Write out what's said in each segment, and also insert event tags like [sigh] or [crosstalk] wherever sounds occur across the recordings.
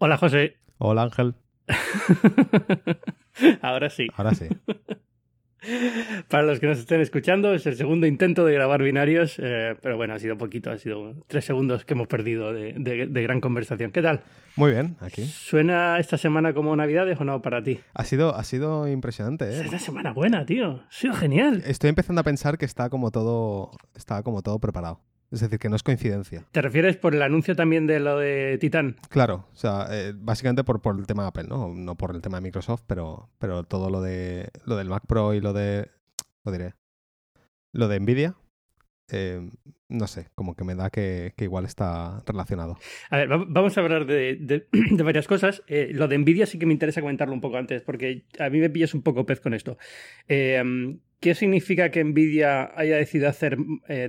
Hola, José. Hola, Ángel. [laughs] Ahora sí. Ahora sí. [laughs] Para los que nos estén escuchando, es el segundo intento de grabar binarios, eh, pero bueno, ha sido poquito, ha sido tres segundos que hemos perdido de, de, gran conversación. ¿Qué tal? Muy bien, aquí. ¿Suena esta semana como Navidades o no para ti? Ha sido, ha sido impresionante, ¿eh? Es una semana buena, tío. Ha sido genial. Estoy empezando a pensar que está como todo, está como todo preparado. Es decir, que no es coincidencia. ¿Te refieres por el anuncio también de lo de Titan? Claro, o sea, eh, básicamente por, por el tema de Apple, ¿no? No por el tema de Microsoft, pero, pero todo lo de lo del Mac Pro y lo de. Lo diré. Lo de Nvidia. Eh, no sé, como que me da que, igual está relacionado. A ver, vamos a hablar [clears throat] de, varias cosas. Eh, lo de Nvidia sí que me interesa comentarlo un poco antes, porque a mí me pillas un poco pez con esto. ¿Qué significa que Nvidia haya decidido hacer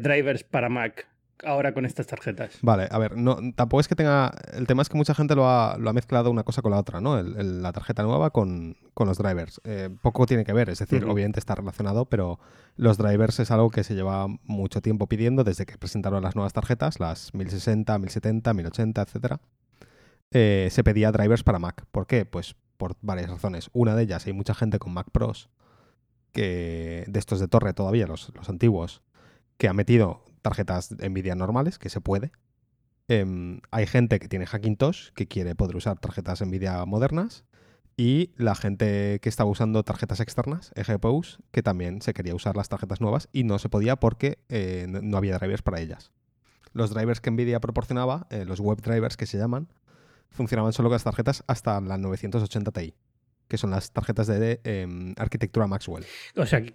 drivers para Mac? ahora con estas tarjetas. Vale, a ver, no, tampoco es que tenga. El tema es que mucha gente lo ha, lo ha mezclado una cosa con la otra, ¿no? la tarjeta nueva con, los drivers. Eh, poco tiene que ver, es decir, obviamente está relacionado, pero los drivers es algo que se lleva mucho tiempo pidiendo desde que presentaron las nuevas tarjetas, las 1060, 1070, 1080, etcétera. Eh, se pedía drivers para Mac. ¿Por qué? Pues por varias razones. Una de ellas, hay mucha gente con Mac Pros que de estos de torre todavía, los, los antiguos, que ha metido tarjetas Nvidia normales, que se puede. Em, hay gente que tiene Hackintosh, que quiere poder usar tarjetas Nvidia modernas. Y la gente que estaba usando tarjetas externas, eGPUs, que también se quería usar las tarjetas nuevas y no se podía porque eh, no había drivers para ellas. Los drivers que Nvidia proporcionaba, eh, los web drivers que se llaman, funcionaban solo con las tarjetas hasta la 980 Ti que son las tarjetas de em, arquitectura Maxwell. O sea, que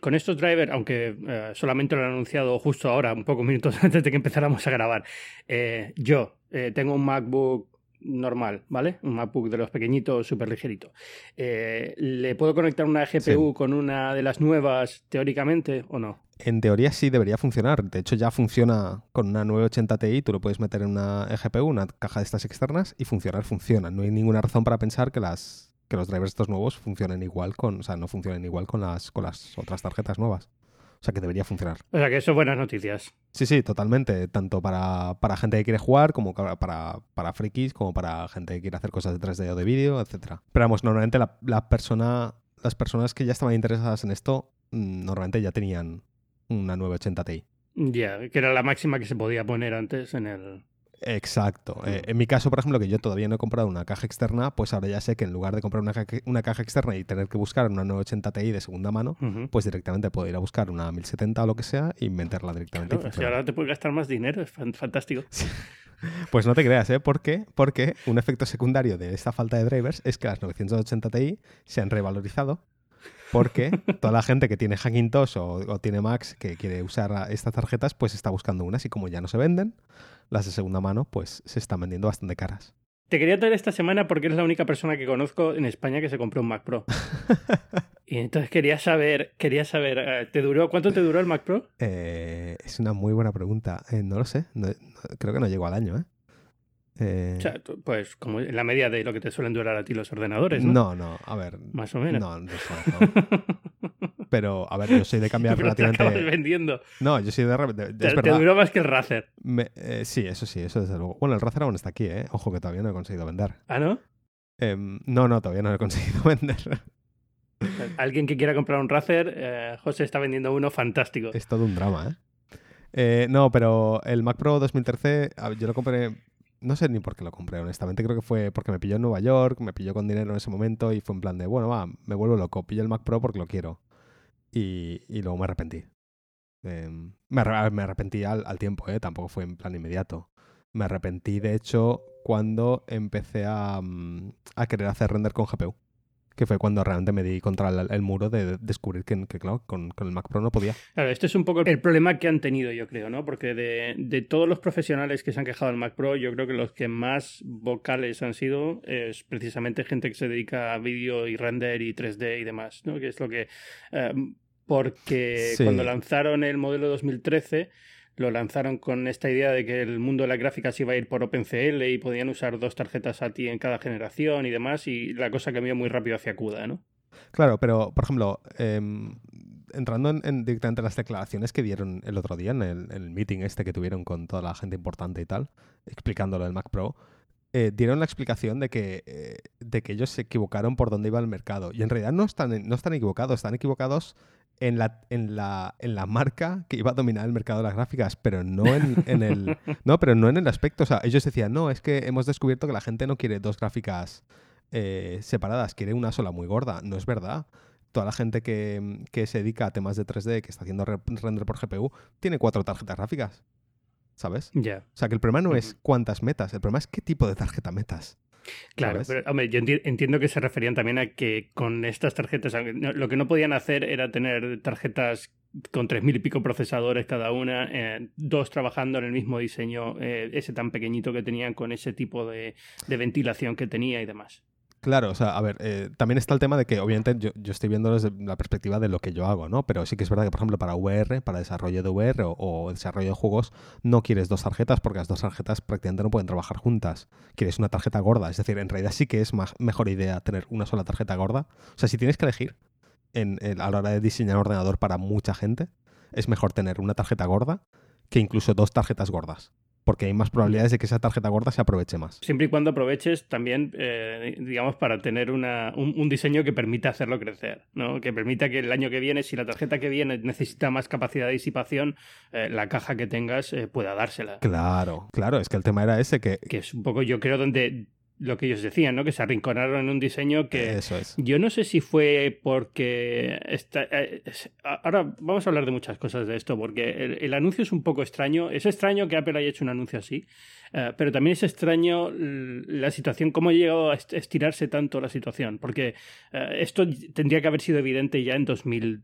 con, estos drivers, aunque eh, solamente lo han anunciado justo ahora, un poco minutos [laughs] antes de que empezáramos a grabar, eh, yo eh, tengo un MacBook normal, ¿vale? Un MacBook de los pequeñitos, súper ligerito. ¿Le puedo conectar una GPU con una de las nuevas teóricamente o no? En teoría sí debería funcionar. De hecho, ya funciona con una 980 Ti. Tú lo puedes meter en una GPU, una caja de estas externas, y funcionar funciona. No hay ninguna razón para pensar que las que los drivers estos nuevos funcionen igual con, o sea, no funcionen igual con las, con las otras tarjetas nuevas. O sea, que debería funcionar. O sea, que eso buenas noticias. Sí, sí, totalmente. Tanto para, para gente que quiere jugar, como para, para frikis, como para gente que quiere hacer cosas de 3D o de vídeo, etcétera. Pero vamos, normalmente la, la, persona, las personas que ya estaban interesadas en esto, mm, normalmente ya tenían una 980 Ti. Ya, que era la máxima que se podía poner antes en el, Exacto. Eh, en mi caso, por ejemplo, que yo todavía no he comprado una caja externa, pues ahora ya sé que en lugar de comprar una, caja, externa y tener que buscar una 980 Ti de segunda mano, pues directamente puedo ir a buscar una 1070 o lo que sea y meterla directamente. Claro, si ahora te puedes gastar más dinero, es fantástico. [laughs] Pues no te creas, ¿eh? ¿Por qué? Porque un efecto secundario de esta falta de drivers es que las 980 Ti se han revalorizado porque toda la gente que tiene Hackintosh o, o tiene Max que quiere usar estas tarjetas, pues está buscando unas y como ya no se venden, las de segunda mano, pues se están vendiendo bastante caras. Te quería traer esta semana porque eres la única persona que conozco en España que se compró un Mac Pro. [laughs] y entonces quería saber, quería saber, eh, ¿te duró, ¿cuánto te duró el Mac Pro? Eh, es una muy buena pregunta. Eh, no lo sé, creo que no llegó al año, ¿eh? O sea, pues como en la media de lo que te suelen durar a ti los ordenadores, ¿no? No, no, a ver. Más o menos. No, no, [laughs] Pero, a ver, yo soy de cambiar relativamente. Te vendiendo. No, yo soy de. te, duró más que el Razer. Eh, sí, eso sí, eso desde luego. Bueno, el Razer aún está aquí, ¿eh? Ojo que todavía no he conseguido vender. ¿Ah, no? Em, no, no, todavía no he conseguido [laughs] vender. Alguien que quiera comprar un Razer, eh, José está vendiendo uno fantástico. Es todo un drama, ¿eh? ¿eh? no, pero el Mac Pro 2013, yo lo compré. No sé ni por qué lo compré, honestamente. Creo que fue porque me pilló en Nueva York, me pilló con dinero en ese momento y fue en plan de, bueno, va, me vuelvo loco, pillo el Mac Pro porque lo quiero y, luego me arrepentí. Em, me, arrepentí al, tiempo, ¿eh? tampoco fue en plan inmediato. Me arrepentí, de hecho, cuando empecé a, mm, a querer hacer render con GPU que fue cuando realmente me di contra el, muro de descubrir que, claro, con, el Mac Pro no podía. Claro, este es un poco el problema que han tenido, yo creo, ¿no? Porque de, de, todos los profesionales que se han quejado del Mac Pro, yo creo que los que más vocales han sido es precisamente gente que se dedica a vídeo y render y 3D y demás, ¿no? Que es lo que... Eh, porque cuando lanzaron el modelo 2013 lo lanzaron con esta idea de que el mundo de las gráficas iba a ir por OpenCL y podían usar dos tarjetas ATI en cada generación y demás, y la cosa cambió muy rápido hacia CUDA, ¿no? Claro, pero, por ejemplo, em, entrando en, directamente las declaraciones que dieron el otro día en el, meeting este que tuvieron con toda la gente importante y tal, explicando lo del Mac Pro, eh, dieron la explicación de que, eh, de que ellos se equivocaron por dónde iba el mercado. Y en realidad no están, no están equivocados, están equivocados en la, en, la, en la marca que iba a dominar el mercado de las gráficas, pero no en, el. No, pero no en el aspecto. O sea, ellos decían, no, es que hemos descubierto que la gente no quiere dos gráficas eh, separadas, quiere una sola muy gorda. No es verdad. Toda la gente que, que se dedica a temas de 3D, que está haciendo render por GPU, tiene cuatro tarjetas gráficas. ¿sabes? Ya. O sea, que el problema no es cuántas metas, el problema es qué tipo de tarjeta metas. Claro, pero hombre, yo entiendo que se referían también a que con estas tarjetas, lo que no podían hacer era tener tarjetas con tres mil y pico procesadores cada una, eh, dos trabajando en el mismo diseño, eh, ese tan pequeñito que tenían con ese tipo de, de ventilación que tenía y demás. Claro, o sea, a ver, eh, también está el tema de que obviamente yo, estoy viendo desde la perspectiva de lo que yo hago, ¿no? Pero sí que es verdad que, por ejemplo, para VR, para desarrollo de VR o, desarrollo de juegos, no quieres dos tarjetas porque las dos tarjetas prácticamente no pueden trabajar juntas. Quieres una tarjeta gorda, es decir, en realidad sí que es más, mejor idea tener una sola tarjeta gorda. O sea, si tienes que elegir en, a la hora de diseñar un ordenador para mucha gente, es mejor tener una tarjeta gorda que incluso dos tarjetas gordas porque hay más probabilidades de que esa tarjeta gorda se aproveche más. Siempre y cuando aproveches también, eh, digamos, para tener una, un, diseño que permita hacerlo crecer, ¿no? que permita que el año que viene, si la tarjeta que viene necesita más capacidad de disipación, eh, la caja que tengas eh, pueda dársela. Claro, claro, es que el tema era ese que... Que es un poco, yo creo, donde lo que ellos decían, ¿no? Que se arrinconaron en un diseño que Eso es. yo no sé si fue porque eh, ahora vamos a hablar de muchas cosas de esto porque el, anuncio es un poco extraño. Es extraño que Apple haya hecho un anuncio así, eh, pero también es extraño la situación, cómo ha llegado a estirarse tanto la situación, porque eh, esto tendría que haber sido evidente ya en 2000.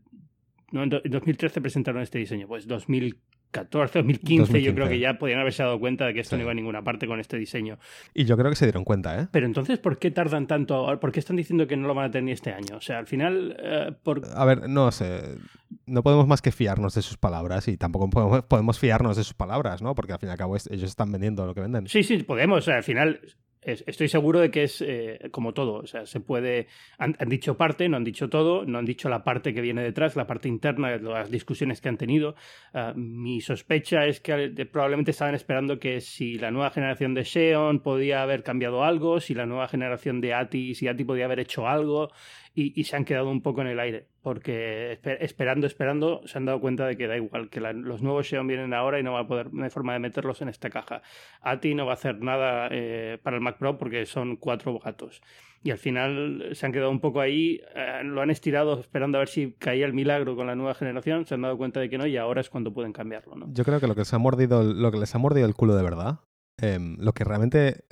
¿no? En 2013 presentaron este diseño, pues 2000 2014, 2015, yo creo que ya podían haberse dado cuenta de que esto no iba a ninguna parte con este diseño. Y yo creo que se dieron cuenta, ¿eh? Pero entonces, ¿por qué tardan tanto? ¿Por qué están diciendo que no lo van a tener ni este año? O sea, al final... Eh, por... A ver, no sé. No podemos más que fiarnos de sus palabras y tampoco podemos, fiarnos de sus palabras, ¿no? Porque al fin y al cabo ellos están vendiendo lo que venden. Sí, sí, podemos. O sea, al final estoy seguro de que es eh, como todo. O sea, se puede. Han, dicho parte, no han dicho todo, no han dicho la parte que viene detrás, la parte interna, las discusiones que han tenido. Ah, mi sospecha es que eh, probablemente estaban esperando que si la nueva generación de Xeon podía haber cambiado algo, si la nueva generación de ATI, si ATI podía haber hecho algo, y, se han quedado un poco en el aire, porque esperando, esperando, se han dado cuenta de que da igual, que los nuevos Xeon vienen ahora y no va a poder, no hay forma de meterlos en esta caja. ATI no va a hacer nada eh, para el Mac Pro porque son cuatro gatos. Y al final se han quedado un poco ahí, eh, lo han estirado esperando a ver si caía el milagro con la nueva generación, se han dado cuenta de que no y ahora es cuando pueden cambiarlo. ¿no? Yo creo que lo que, se ha mordido, lo que les ha mordido el culo de verdad, em, lo que realmente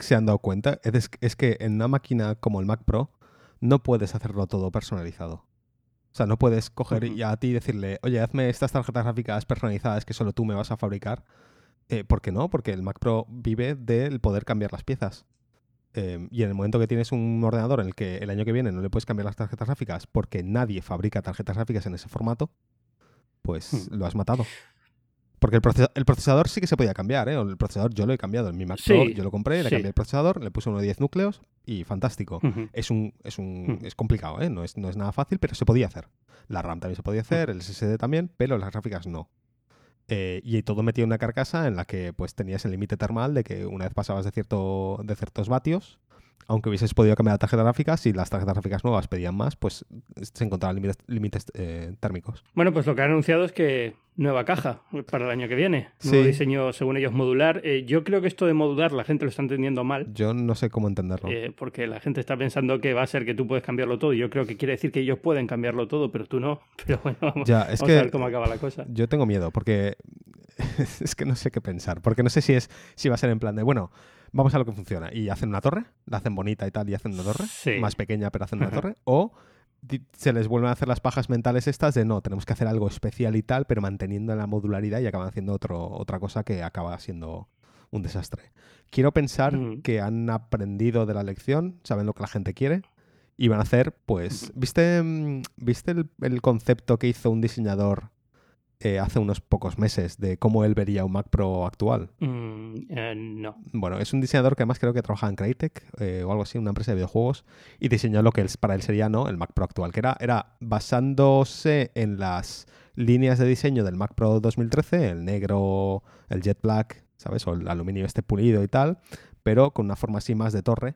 se han dado cuenta es, es que en una máquina como el Mac Pro, no puedes hacerlo todo personalizado. O sea, no puedes coger y a ti decirle, oye, hazme estas tarjetas gráficas personalizadas que solo tú me vas a fabricar. Eh, ¿Por qué no? Porque el Mac Pro vive del poder cambiar las piezas. Em, y en el momento que tienes un ordenador en el que el año que viene no le puedes cambiar las tarjetas gráficas porque nadie fabrica tarjetas gráficas en ese formato, pues hmm. lo has matado. Porque el, procesador sí que se podía cambiar, ¿eh? El procesador yo lo he cambiado en mi Mac Pro, yo lo compré, le cambié el procesador, le puse uno de 10 núcleos y fantástico. Es un es un es complicado, ¿eh? No es, no es nada fácil, pero se podía hacer. La RAM también se podía hacer, el SSD también, pero las gráficas no. Eh, y todo metido en una carcasa en la que pues tenías el límite termal de que una vez pasabas de cierto de ciertos vatios aunque hubieses podido cambiar la tarjeta gráfica, si las tarjetas gráficas nuevas pedían más, pues se encontraban límites, eh, térmicos. Bueno, pues lo que han anunciado es que nueva caja para el año que viene. Nuevo diseño, según ellos, modular. Eh, yo creo que esto de modular la gente lo está entendiendo mal. Yo no sé cómo entenderlo. Eh, porque la gente está pensando que va a ser que tú puedes cambiarlo todo. Yo creo que quiere decir que ellos pueden cambiarlo todo, pero tú no. [laughs] Pero bueno, vamos, ya, es a que ver cómo acaba la cosa. Yo tengo miedo porque [laughs] es que no sé qué pensar. Porque no sé si es si va a ser en plan de, bueno, vamos a lo que funciona. Y hacen una torre, la hacen bonita y tal, y hacen una torre, más pequeña, pero hacen una torre. O se les vuelven a hacer las pajas mentales estas de no, tenemos que hacer algo especial y tal, pero manteniendo la modularidad y acaban haciendo otro, otra cosa que acaba siendo un desastre. Quiero pensar que han aprendido de la lección, saben lo que la gente quiere y van a hacer, pues, ¿viste, mm, ¿viste el concepto que hizo un diseñador eh, hace unos pocos meses de cómo él vería un Mac Pro actual? Mm, eh, no. Bueno, es un diseñador que además creo que trabaja en Crytek eh, o algo así, una empresa de videojuegos, y diseñó lo que para él sería ¿no? el Mac Pro actual, que era, era basándose en las líneas de diseño del Mac Pro 2013, el negro, el jet black, ¿sabes? O el aluminio este pulido y tal, pero con una forma así más de torre.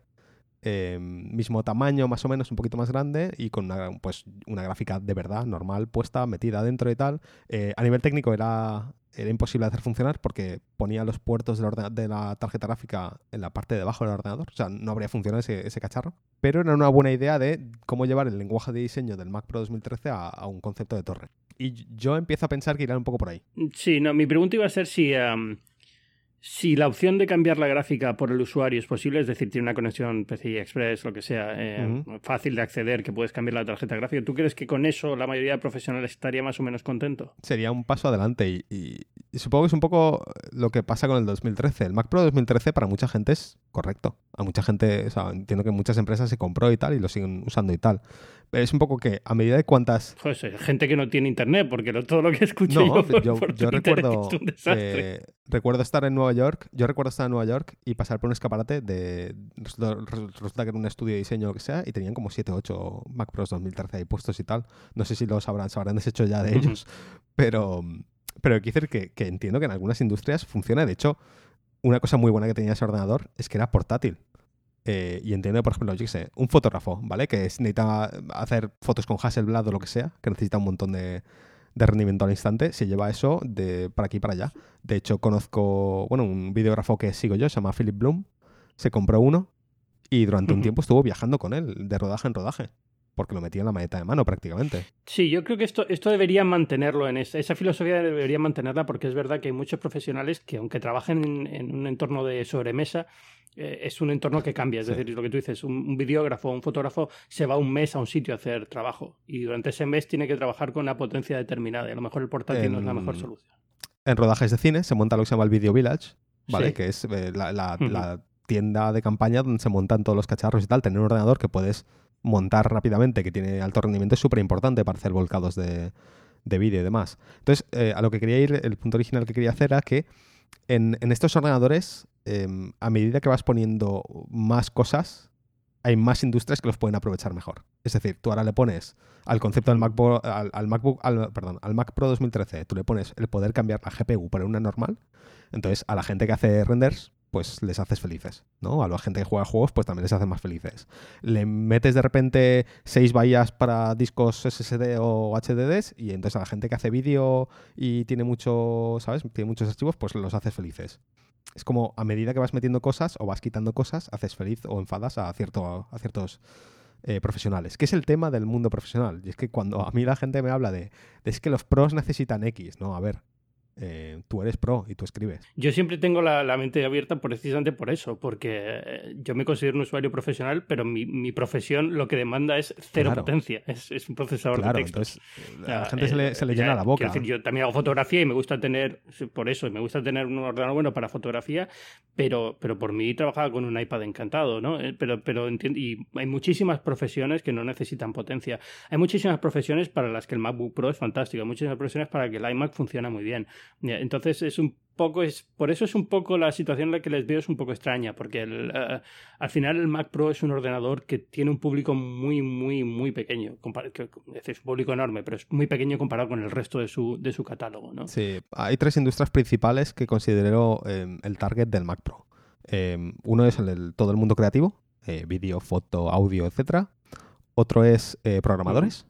Eh, mismo tamaño, más o menos, un poquito más grande y con una, pues, una gráfica de verdad, normal, puesta, metida dentro y tal. Eh, a nivel técnico era, era imposible hacer funcionar porque ponía los puertos de la, tarjeta gráfica en la parte de abajo del ordenador, o sea, no habría funcionado ese, cacharro. Pero era una buena idea de cómo llevar el lenguaje de diseño del Mac Pro 2013 a, a un concepto de torre. Y yo empiezo a pensar que irán un poco por ahí. Sí, no, mi pregunta iba a ser si, am, si la opción de cambiar la gráfica por el usuario es posible, es decir, tiene una conexión PCI Express, lo que sea, eh, fácil de acceder, que puedes cambiar la tarjeta gráfica. ¿Tú crees que con eso la mayoría de profesionales estaría más o menos contento? Sería un paso adelante y, y- y supongo que es un poco lo que pasa con el 2013. El Mac Pro 2013 para mucha gente es correcto. A mucha gente, o sea, entiendo que muchas empresas se compró y tal y lo siguen usando y tal. Pero es un poco que a medida de cuántas Joder, sí, gente que no tiene internet, porque lo- todo lo que escucho No, yo, por- yo, por yo Twitter recuerdo, es un desastre. eh, recuerdo estar en Nueva York. Yo recuerdo estar en Nueva York y pasar por un escaparate de. Resulta, resulta que era un estudio de diseño o lo que sea y tenían como 7 o 8 Mac Pros 2013 ahí puestos y tal. No sé si los habrán, se habrán deshecho ya de ellos, pero, pero que decir que, que entiendo que en algunas industrias funciona. De hecho, una cosa muy buena que tenía ese ordenador es que era portátil. Eh, y entiendo, por ejemplo, yo qué sé, un fotógrafo, ¿vale? Que es- necesita hacer fotos con Hasselblad o lo que sea, que necesita un montón de, de rendimiento al instante, se lleva eso de para aquí y para allá. De hecho, conozco, bueno, un videógrafo que sigo yo, se llama Philip Bloom, se compró uno y durante un tiempo estuvo viajando con él, de rodaje en rodaje, porque lo metía en la maleta de mano prácticamente. Sí, yo creo que esto, esto debería mantenerlo en esa, esa filosofía debería mantenerla porque es verdad que hay muchos profesionales que aunque trabajen en, en un entorno de sobremesa, eh, es un entorno que cambia. Es Sí. decir, lo que tú dices, un, un videógrafo o un fotógrafo se va un mes a un sitio a hacer trabajo y durante ese mes tiene que trabajar con una potencia determinada y a lo mejor el portátil no es la mejor En- solución. En rodajes de cine se monta lo que se llama el Video Village, ¿vale? Sí. Que es eh, la, la tienda de campaña donde se montan todos los cacharros y tal. Tener un ordenador que puedes montar rápidamente, que tiene alto rendimiento, es súper importante para hacer volcados de, de vídeo y demás. Entonces, eh, a lo que quería ir, el punto original que quería hacer era que en, en estos ordenadores, em, a medida que vas poniendo más cosas, hay más industrias que los pueden aprovechar mejor. Es decir, tú ahora le pones al concepto del MacBook, al, al MacBook, al- perdón, al Mac Pro 2013, tú le pones el poder cambiar la GPU por una normal. Entonces, a la gente que hace renders, pues les haces felices, ¿no? A la gente que juega juegos, pues también les haces más felices. Le metes de repente seis bahías para discos SSD o HDDs y entonces a la gente que hace vídeo y tiene mucho, ¿sabes? Tiene muchos archivos, pues los haces felices. Es como a medida que vas metiendo cosas o vas quitando cosas, haces feliz o enfadas a, cierto, a ciertos eh, profesionales. Que es el tema del mundo profesional. Y es que cuando a mí la gente me habla de, de es que los pros necesitan X, no, a ver, eh, tú eres pro y tú escribes. Yo siempre tengo la, la mente abierta precisamente por eso, porque eh, yo me considero un usuario profesional, pero mi, mi profesión lo que demanda es cero Claro. potencia, es, es un procesador Claro, de texto. entonces eh, a la Ya, gente se le, se le ya, llena la boca. decir, yo también hago fotografía y me gusta tener, por eso, me gusta tener un ordenador bueno para fotografía, pero, pero por mí trabajaba con un iPad encantado, ¿no? Pero, pero y hay muchísimas profesiones que no necesitan potencia. Hay muchísimas profesiones para las que el MacBook Pro es fantástico, hay muchísimas profesiones para que el iMac funciona muy bien. Entonces es un poco, es, por eso es un poco la situación en la que les veo es un poco extraña, porque el, eh, al final el Mac Pro es un ordenador que tiene un público muy, muy, muy pequeño. que- Es un público enorme, pero es muy pequeño comparado con el resto de su, de su catálogo, ¿no? Sí, hay tres industrias principales que considero eh, el target del Mac Pro. Eh, uno es el, del todo el mundo creativo, eh, vídeo, foto, audio, etcétera. Otro es eh, programadores.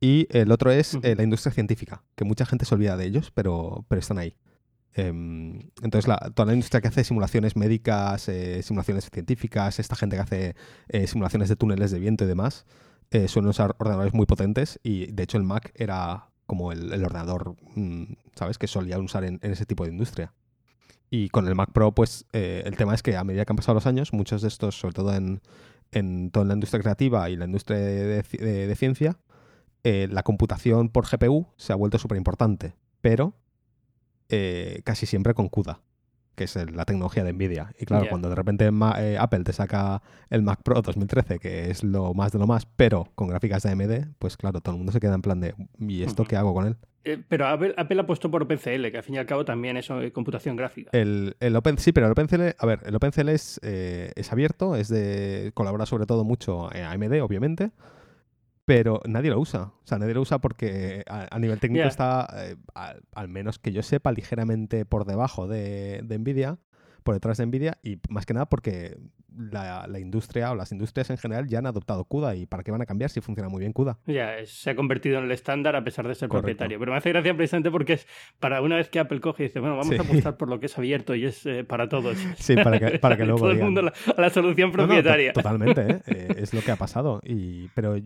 Y el otro es eh, la industria científica, que mucha gente se olvida de ellos, pero, pero están ahí. Em, entonces, la- toda la industria que hace simulaciones médicas, eh, simulaciones científicas, esta gente que hace eh, simulaciones de túneles de viento y demás, eh, suelen usar ordenadores muy potentes y de hecho el Mac era como el, el ordenador, mm, ¿sabes?, que solían usar en, en ese tipo de industria. Y con el Mac Pro, pues eh, el tema es que a medida que han pasado los años, muchos de estos, sobre todo en, en toda la industria creativa y la industria de, ci- de- de ciencia, eh, la computación por GPU se ha vuelto súper importante, pero eh, casi siempre con CUDA, que es el- la tecnología de Nvidia. Y claro, cuando de repente Ma- eh, Apple te saca el Mac Pro 2013, que es lo más de lo más, pero con gráficas de AMD, pues claro, todo el mundo se queda en plan de, ¿y esto qué hago con él? Pero Apple, Apple apostó por OpenCL, que al fin y al cabo también es computación gráfica. El, el Open, sí, pero el OpenCL, a ver, el OpenCL es, eh, es abierto, es de, colabora sobre todo mucho AMD, obviamente, pero nadie lo usa. O sea, nadie lo usa porque a, a nivel técnico está, eh, al, al menos que yo sepa, ligeramente por debajo de, de Nvidia, por detrás de Nvidia y más que nada porque la, industria o las industrias en general ya han adoptado CUDA y para qué van a cambiar si funciona muy bien CUDA. Ya, se ha convertido en el estándar a pesar de ser propietario. Pero me hace gracia precisamente porque es para una vez que Apple coge y dice, bueno, vamos a apostar por lo que es abierto y es eh, para todos. [laughs] Sí, para que, para que [laughs] luego... Todo el mundo la, la solución propietaria. totalmente, [laughs] ¿eh? ¿eh? es lo que ha pasado. Y, pero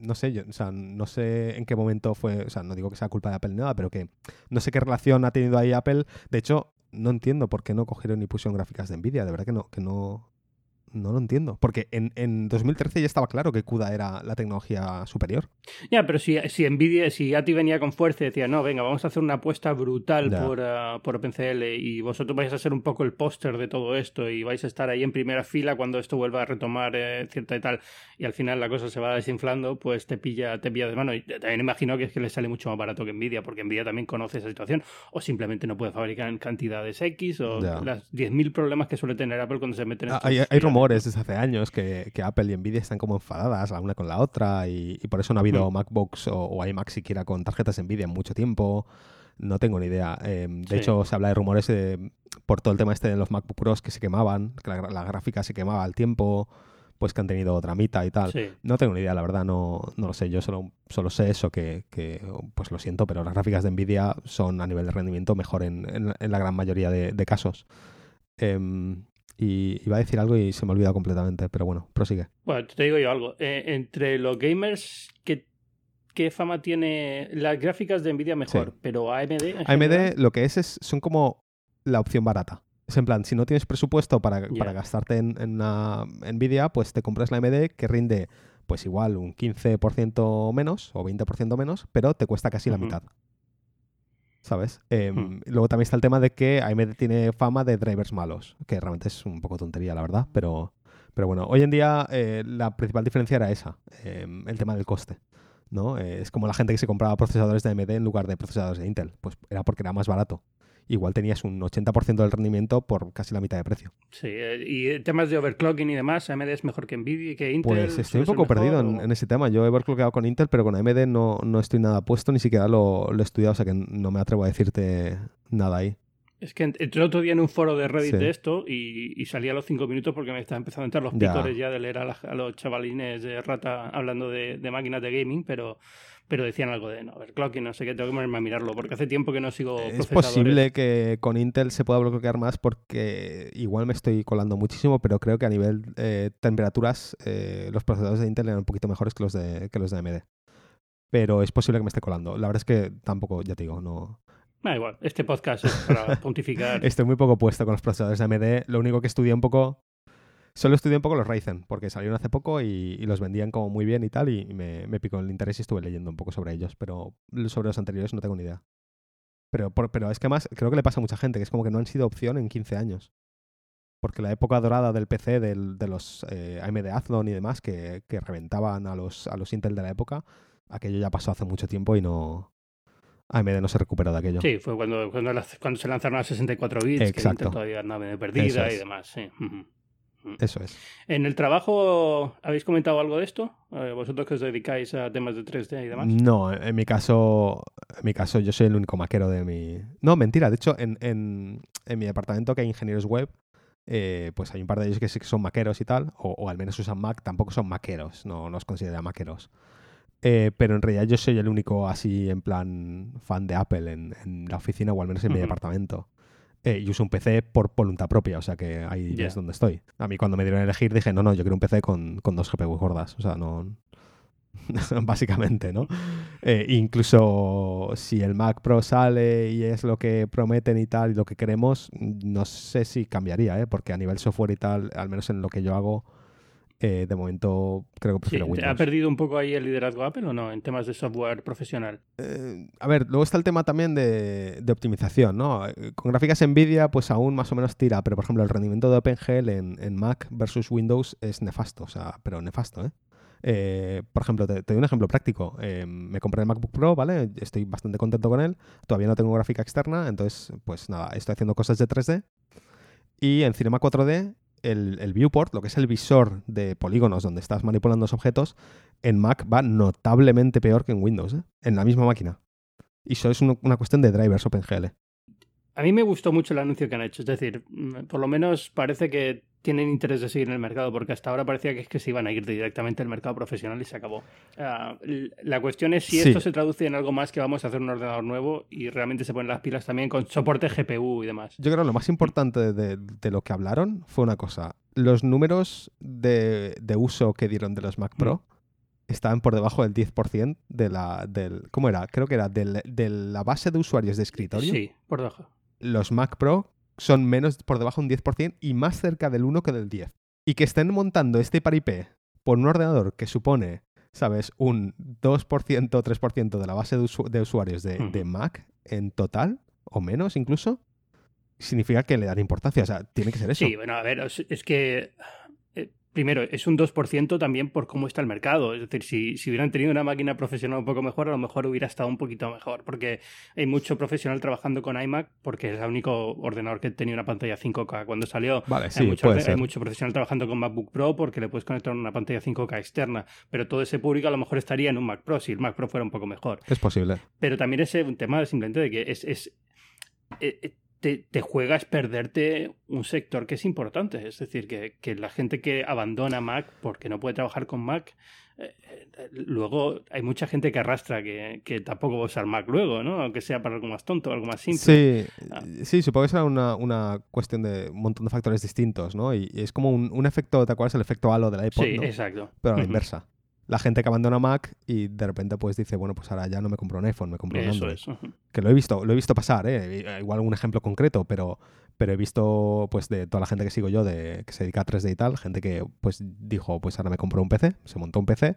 no sé, yo, o sea, no sé en qué momento fue, o sea, no digo que sea culpa de Apple ni nada, pero que no sé qué relación ha tenido ahí Apple. De hecho, no entiendo por qué no cogieron ni pusieron gráficas de Nvidia, de verdad que no, que no, no lo entiendo. Porque en, en, 2013 ya estaba claro que CUDA era la tecnología superior. Ya, pero si, si Nvidia, si ATI venía con fuerza y decía, no, venga, vamos a hacer una apuesta brutal por, uh, por OpenCL y vosotros vais a ser un poco el póster de todo esto y vais a estar ahí en primera fila cuando esto vuelva a retomar eh, cierta y tal, y al final la cosa se va desinflando, pues te pilla, te pilla de mano. Y también imagino que es que le sale mucho más barato que Nvidia, porque Nvidia también conoce esa situación, o simplemente no puede fabricar en cantidades X, o las 10.000 problemas que suele tener Apple cuando se meten en ah, hay, hay desde hace años que, Apple y Nvidia están como enfadadas la una con la otra y, por eso no ha habido mm. MacBooks o, o, iMac siquiera con tarjetas Nvidia en mucho tiempo. No tengo ni idea. Em, de hecho, se habla de rumores por todo el tema este de los MacBook Pros que se quemaban, que la, gráfica se quemaba al tiempo, pues que han tenido otra mitad y tal. No tengo ni idea, la verdad, no, no lo sé. Yo solo, solo sé eso, que, pues lo siento, pero las gráficas de Nvidia son a nivel de rendimiento mejor en, en, la gran mayoría de, de casos. Em, y iba a decir algo y se me ha olvidado completamente, pero bueno, prosigue. Bueno, te digo yo algo. Eh, entre los gamers, ¿qué, ¿qué, fama tiene las gráficas de Nvidia mejor? Pero AMD. AMD lo que es, es son como la opción barata. Es en plan, si no tienes presupuesto para, para gastarte en, en, una Nvidia, pues te compras la AMD que rinde pues igual un 15% menos o 20% menos, pero te cuesta casi la mitad. ¿Sabes? Hmm. Luego también está el tema de que AMD tiene fama de drivers malos, que realmente es un poco tontería, la verdad, pero, pero bueno, hoy en día eh, la principal diferencia era esa, em, el tema del coste. ¿no? Eh, es como la gente que se compraba procesadores de AMD en lugar de procesadores de Intel, pues era porque era más barato igual tenías un 80% del rendimiento por casi la mitad de precio. Sí, eh, y temas de overclocking y demás, AMD es mejor que Nvidia, que Intel. Pues estoy un poco perdido en, ese tema. Yo he overclockado con Intel, pero con AMD no, no estoy nada puesto, ni siquiera lo, he estudiado, o sea que no me atrevo a decirte nada ahí. Es que entré otro día en un foro de Reddit de esto y, salía a los cinco minutos porque me estaban empezando a entrar los picores ya, de leer a, los chavalines de rata hablando de, de máquinas de gaming, pero pero decían algo de no, overclocking, no sé qué, tengo que ponerme a mirarlo, porque hace tiempo que no sigo Es posible que con Intel se pueda bloquear más porque igual me estoy colando muchísimo, pero creo que a nivel eh, temperaturas eh, los procesadores de Intel eran un poquito mejores que los de, que los de AMD. Pero es posible que me esté colando. La verdad es que tampoco, ya te digo, no... Da igual, este podcast es para [laughs] pontificar. Estoy muy poco puesto con los procesadores de AMD. Lo único que estudié un poco Solo estudié un poco los Ryzen, porque salieron hace poco y, los vendían como muy bien y tal, y me, me, picó el interés y estuve leyendo un poco sobre ellos, pero sobre los anteriores no tengo ni idea. Pero, pero es que además creo que le pasa a mucha gente, que es como que no han sido opción en 15 años. Porque la época dorada del PC, del, de los eh, AMD Athlon y demás, que, que, reventaban a los, a los Intel de la época, aquello ya pasó hace mucho tiempo y no, AMD no se recuperó de aquello. Sí, fue cuando, cuando, se lanzaron a 64 bits, Exacto. que Intel todavía andaba perdida y demás. Sí. Mm. Eso es. ¿En el trabajo habéis comentado algo de esto? Eh, ¿Vosotros que os dedicáis a temas de 3D y demás? No, en mi caso, en mi caso yo soy el único maquero de mi... No, mentira. De hecho, en, en, en mi departamento que hay ingenieros web, eh, pues hay un par de ellos que sí que son maqueros y tal, o, al menos usan Mac, tampoco son maqueros, no, los considera maqueros. Eh, pero en realidad yo soy el único así en plan fan de Apple en, en la oficina o al menos en mi departamento. Eh, y uso un PC por voluntad propia, o sea que ahí es donde estoy. A mí cuando me dieron a elegir dije, no, no, yo quiero un PC con, con dos GPU gordas, o sea, no... [laughs] básicamente, ¿no? Eh, incluso si el Mac Pro sale y es lo que prometen y tal, y lo que queremos, no sé si cambiaría, ¿eh? Porque a nivel software y tal, al menos en lo que yo hago, eh, de momento creo que prefiero Windows. ¿Ha perdido un poco ahí el liderazgo Apple o no en temas de software profesional? Eh, a ver, luego está el tema también de, optimización, ¿no? Eh, con gráficas Nvidia pues aún más o menos tira, pero por ejemplo el rendimiento de OpenGL en, en Mac versus Windows es nefasto, o sea, pero nefasto, ¿eh? por ejemplo, te, doy un ejemplo práctico. me compré el MacBook Pro, ¿vale? Estoy bastante contento con él. Todavía no tengo gráfica externa, entonces, pues nada, estoy haciendo cosas de 3D. Y en Cinema 4D el, viewport, lo que es el visor de polígonos donde estás manipulando los objetos, en Mac va notablemente peor que en Windows, ¿eh? en la misma máquina. Y eso es una cuestión de drivers OpenGL. A mí me gustó mucho el anuncio que han hecho. Es decir, mm, por lo menos parece que tienen interés de seguir en el mercado, porque hasta ahora parecía que es que se iban a ir directamente al mercado profesional y se acabó. Ah, la cuestión es si esto se traduce en algo más que vamos a hacer un ordenador nuevo y realmente se ponen las pilas también con soporte GPU y demás. Yo creo que lo más importante de, lo que hablaron fue una cosa. Los números de, uso que dieron de los Mac Pro estaban por debajo del 10% de la, del... ¿Cómo era? Creo que era de la base de usuarios de escritorio. Sí, por debajo. Los Mac Pro son menos por debajo de un 10% y más cerca del 1 que del 10. Y que estén montando este paripé por un ordenador que supone, ¿sabes? Un 2% o 3% de la base de, usuarios de, Mac en total, o menos incluso, significa que le dan importancia. O sea, tiene que ser eso. Sí, bueno, a ver, es que primero, es un 2% también por cómo está el mercado. Es decir, si, si, hubieran tenido una máquina profesional un poco mejor, a lo mejor hubiera estado un poquito mejor. Porque hay mucho profesional trabajando con iMac, porque es el único ordenador que tenía una pantalla 5K cuando salió. Vale, sí, hay, mucho, hay mucho profesional trabajando con MacBook Pro porque le puedes conectar una pantalla 5K externa. Pero todo ese público a lo mejor estaría en un Mac Pro si el Mac Pro fuera un poco mejor. Es posible. Pero también es un tema simplemente de que es, es eh, te, juegas perderte un sector que es importante. Es decir, que, la gente que abandona Mac porque no puede trabajar con Mac, eh, eh, luego hay mucha gente que arrastra que, tampoco va a usar Mac luego, ¿no? Aunque sea para algo más tonto, algo más simple. Sí, ah. sí supongo que será una, una, cuestión de un montón de factores distintos, ¿no? Y, es como un, efecto, ¿te acuerdas? El efecto halo de la iPod, Sí, exacto. Pero a la inversa la gente que abandona Mac y de repente pues dice, bueno, pues ahora ya no me compro un iPhone, me compro un Android. Que lo he visto, lo he visto pasar, ¿eh? igual un ejemplo concreto, pero, pero he visto pues de toda la gente que sigo yo de que se dedica a 3D y tal, gente que pues dijo, pues ahora me compro un PC, se montó un PC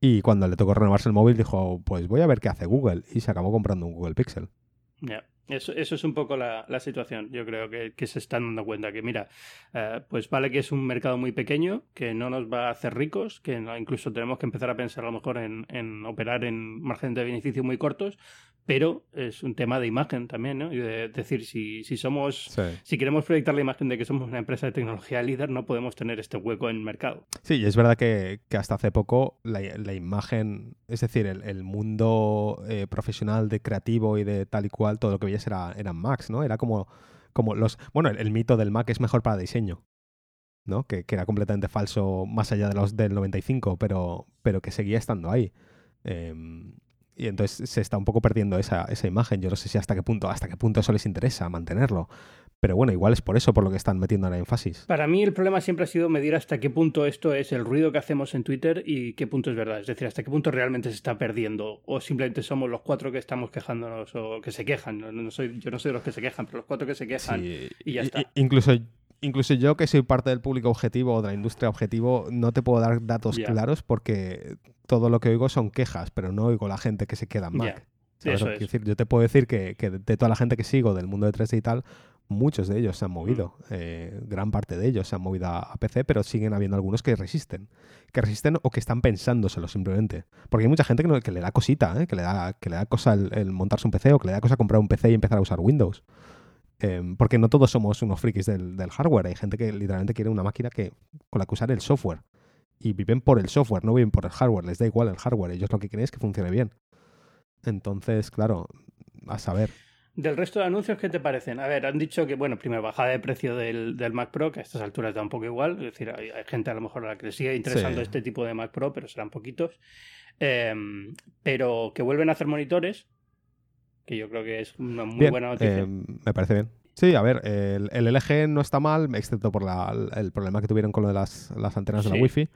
y cuando le tocó renovarse el móvil dijo, pues voy a ver qué hace Google y se acabó comprando un Google Pixel. Eso, eso, es un poco la, la situación. Yo creo que, que, se están dando cuenta que, mira, eh, pues vale que es un mercado muy pequeño, que no nos va a hacer ricos, que incluso tenemos que empezar a pensar a lo mejor en, en operar en márgenes de beneficio muy cortos, pero es un tema de imagen también, ¿no? Y de decir, si, si somos, si queremos proyectar la imagen de que somos una empresa de tecnología líder, no podemos tener este hueco en el mercado. Sí, y es verdad que, que hasta hace poco la, la, imagen, es decir, el, el mundo eh, profesional de creativo y de tal y cual, todo lo que era, eran Macs, ¿no? Era como, como los... Bueno, el, mito del Mac es mejor para diseño. ¿no? Que, era completamente falso más allá de los del 95, pero, pero que seguía estando ahí. Eh, y entonces se está un poco perdiendo esa, esa imagen. Yo no sé si hasta qué punto, hasta qué punto eso les interesa mantenerlo. Pero bueno, igual es por eso por lo que están metiendo la énfasis. Para mí el problema siempre ha sido medir hasta qué punto esto es el ruido que hacemos en Twitter y qué punto es verdad. Es decir, hasta qué punto realmente se está perdiendo. O simplemente somos los cuatro que estamos quejándonos o que se quejan. No, soy, yo no soy de los que se quejan, pero los cuatro que se quejan y ya está. incluso incluso yo que soy parte del público objetivo o de la industria objetivo, no te puedo dar datos claros porque todo lo que oigo son quejas, pero no oigo la gente que se queda en Mac. decir, yo te puedo decir que, de toda la gente que sigo del mundo de 3D y tal, muchos de ellos se han movido. Mm. Eh, gran parte de ellos se han movido a, PC, pero siguen habiendo algunos que resisten. Que resisten o que están pensándoselo simplemente. Porque hay mucha gente que, le da cosita, ¿eh? que, le da, que le da cosa el montarse un PC o que le da cosa comprar un PC y empezar a usar Windows. Em, porque no todos somos unos frikis del, hardware. Hay gente que literalmente quiere una máquina que, con la que usar el software. Y viven por el software, no viven por el hardware. Les da igual el hardware. Ellos lo que quieren es que funcione bien. Entonces, claro, a saber. Del resto de anuncios, ¿qué te parecen? A ver, han dicho que, bueno, primero, bajada de precio del, Mac Pro, que a estas alturas da un poco igual. Es decir, hay, gente a lo mejor a la que le sigue interesando este tipo de Mac Pro, pero serán poquitos. Em, pero que vuelven a hacer monitores, que yo creo que es una muy buena noticia. Eh, me parece bien. Sí, a ver, el, LG no está mal, excepto por el problema que tuvieron con lo de las, antenas de la Wi-Fi.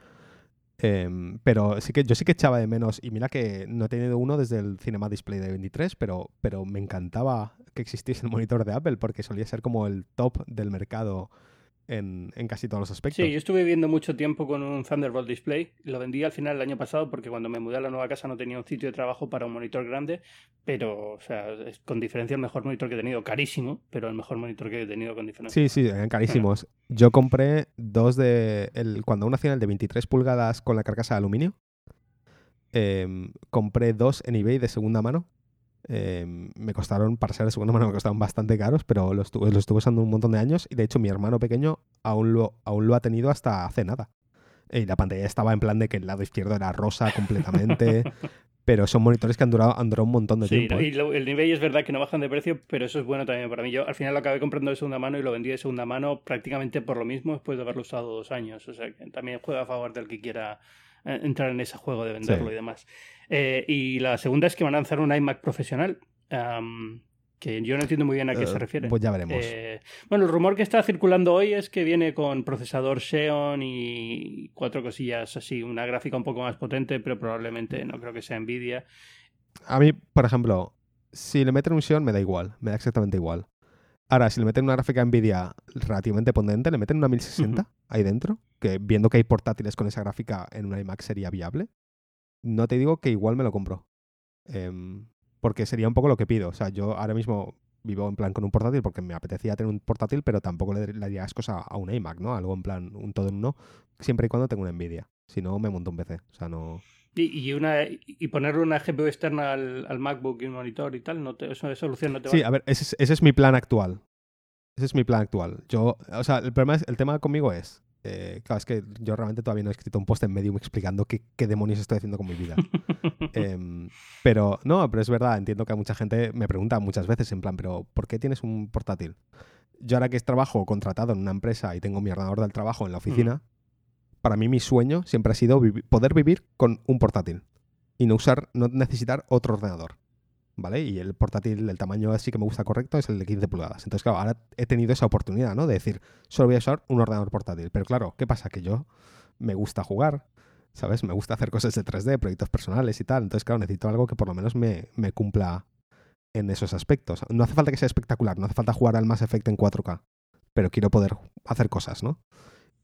Em, pero sí que yo sí que echaba de menos, y mira que no he tenido uno desde el Cinema Display de 23, pero, pero me encantaba que existiese el monitor de Apple porque solía ser como el top del mercado en, casi todos los aspectos. Sí, yo estuve viviendo mucho tiempo con un Thunderbolt Display. Lo vendí al final el año pasado porque cuando me mudé a la nueva casa no tenía un sitio de trabajo para un monitor grande, pero, o sea, es, con diferencia el mejor monitor que he tenido. Carísimo, pero el mejor monitor que he tenido con diferencia. Sí, sí, eran carísimos. Yo compré dos de. El, cuando uno hacía el de 23 pulgadas con la carcasa de aluminio, em, compré dos en eBay de segunda mano Em, me costaron, para ser de segunda [laughs] mano, me costaron bastante caros, pero los estuve, estuve usando un montón de años y de hecho mi hermano pequeño aún lo, aún lo ha tenido hasta hace nada. Y la pantalla estaba en plan de que el lado izquierdo era rosa completamente. [laughs] pero son monitores que han durado, han durado un montón de tiempo. Sí, y el nivel es verdad que no bajan de precio, pero eso es bueno también para mí. Yo al final lo acabé comprando de segunda mano y lo vendí de segunda mano prácticamente por lo mismo después de haberlo usado dos años. O sea que también juega a favor del que quiera eh, entrar en ese juego de venderlo y demás. Eh, y la segunda es que van a lanzar un iMac profesional que yo no entiendo muy bien a qué se eh, refiere. Pues ya veremos. Eh, bueno, el rumor que está circulando hoy es que viene con procesador Xeon y cuatro cosillas así, una gráfica un poco más potente, pero probablemente no creo que sea Nvidia. A mí, por ejemplo, si le meten un Xeon me da igual, me da exactamente igual. Ahora, si le meten una gráfica Nvidia relativamente potente, le meten una 1060 ahí dentro, que viendo que hay portátiles con esa gráfica en un iMac sería viable, no te digo que igual me lo compro. Eh, porque sería un poco lo que pido. O sea, yo ahora mismo vivo en plan con un portátil porque me apetecía tener un portátil, pero tampoco le, daría ascos a, un iMac, ¿no? Algo en plan, un todo en uno, siempre y cuando tenga una Nvidia. Si no, me monto un PC. O sea, no... Y, una, y ponerle una GPU externa al, MacBook y un monitor y tal, no te, eso de solución no te va Sí, a ver, ese es, mi plan actual. Ese es mi plan actual. Yo, o sea, el problema es, el tema conmigo es, eh, claro, es que yo realmente todavía no he escrito un post en Medium explicando qué, demonios estoy haciendo con mi vida. [laughs] Em, pero no, pero es verdad, entiendo que a mucha gente me pregunta muchas veces en plan, pero ¿por qué tienes un portátil? Yo ahora que trabajo contratado en una empresa y tengo mi ordenador del trabajo en la oficina, para mí mi sueño siempre ha sido poder vivir con un portátil y no usar, no necesitar otro ordenador. ¿Vale? Y el portátil, el tamaño así que me gusta correcto es el de 15 pulgadas. Entonces, claro, ahora he tenido esa oportunidad, ¿no? De decir, solo voy a usar un ordenador portátil. Pero claro, ¿qué pasa? Que yo me gusta jugar, ¿sabes? Me gusta hacer cosas de 3D, proyectos personales y tal. Entonces, claro, necesito algo que por lo menos me, me cumpla en esos aspectos. No hace falta que sea espectacular, no hace falta jugar al Mass Effect en 4K, pero quiero poder hacer cosas, ¿no?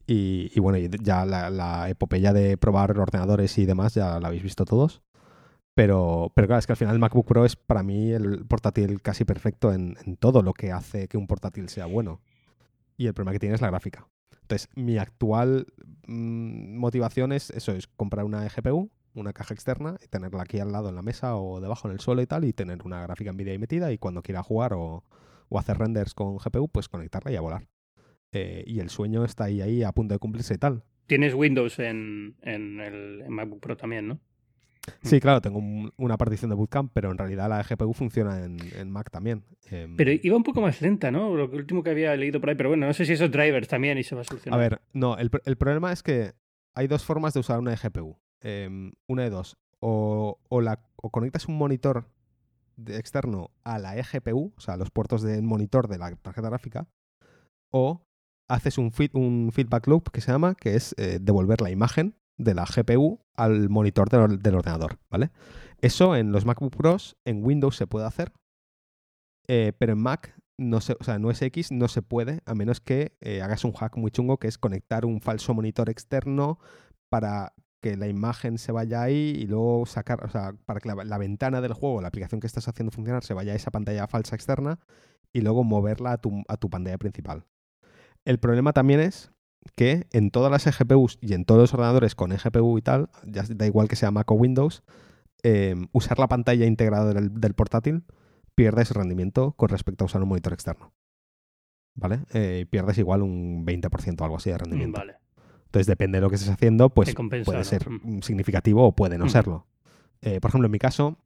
Y, bueno, ya la, epopeya de probar ordenadores y demás ya la habéis visto todos. Pero, pero claro, es que al final el MacBook Pro es para mí el portátil casi perfecto en, todo lo que hace que un portátil sea bueno. Y el problema que tiene es la gráfica. Entonces, mi actual mm, motivación es eso, es comprar una GPU, una caja externa, y tenerla aquí al lado en la mesa o debajo en el suelo y tal, y tener una gráfica NVIDIA ahí metida y cuando quiera jugar o, hacer renders con GPU, pues conectarla y a volar. Eh, y el sueño está ahí, ahí a punto de cumplirse y tal. Tienes Windows en, en el MacBook Pro también, ¿no? Sí, claro, tengo una partición de Bootcamp, pero en realidad la GPU funciona en, Mac también. Em, pero iba un poco más lenta, ¿no? Lo último que había leído por ahí, pero bueno, no sé si esos drivers también y se va a solucionar. A ver, no, el, problema es que hay dos formas de usar una GPU. Em, una de dos. O, la, conectas un monitor externo a la eGPU, o sea, a los puertos del monitor de la tarjeta gráfica, o haces un, un feedback loop que se llama, que es eh, devolver la imagen de la GPU al monitor del, ordenador, ¿vale? Eso en los MacBook Pros, en Windows se puede hacer, eh, pero en Mac, no se, o sea, no se puede, a menos que eh, hagas un hack muy chungo, que es conectar un falso monitor externo para que la imagen se vaya ahí y luego sacar, o sea, para que la, ventana del juego, la aplicación que estás haciendo funcionar, se vaya a esa pantalla falsa externa y luego moverla a tu, a tu pantalla principal. El problema también es que en todas las GPUs y en todos los ordenadores con eGPU y tal, ya da igual que sea Mac o Windows, em, usar la pantalla integrada del, portátil pierdes rendimiento con respecto a usar un monitor externo. ¿Vale? Eh, pierdes igual un 20% o algo así de rendimiento. Vale. Entonces, depende de lo que estés haciendo, pues puede ser mm. significativo o puede no serlo. Eh, por ejemplo, en mi caso,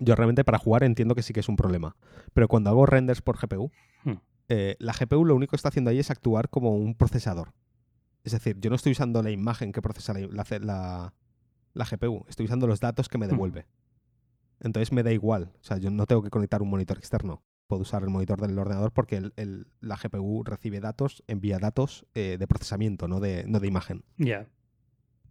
yo realmente para jugar entiendo que sí que es un problema. Pero cuando hago renders por GPU, hmm. Eh, la GPU lo único que está haciendo ahí es actuar como un procesador. Es decir, yo no estoy usando la imagen que procesa la, la, GPU, estoy usando los datos que me devuelve. Entonces me da igual. O sea, yo no tengo que conectar un monitor externo. Puedo usar el monitor del ordenador porque la GPU recibe datos, envía datos eh, de procesamiento, no de, no de imagen. Ya.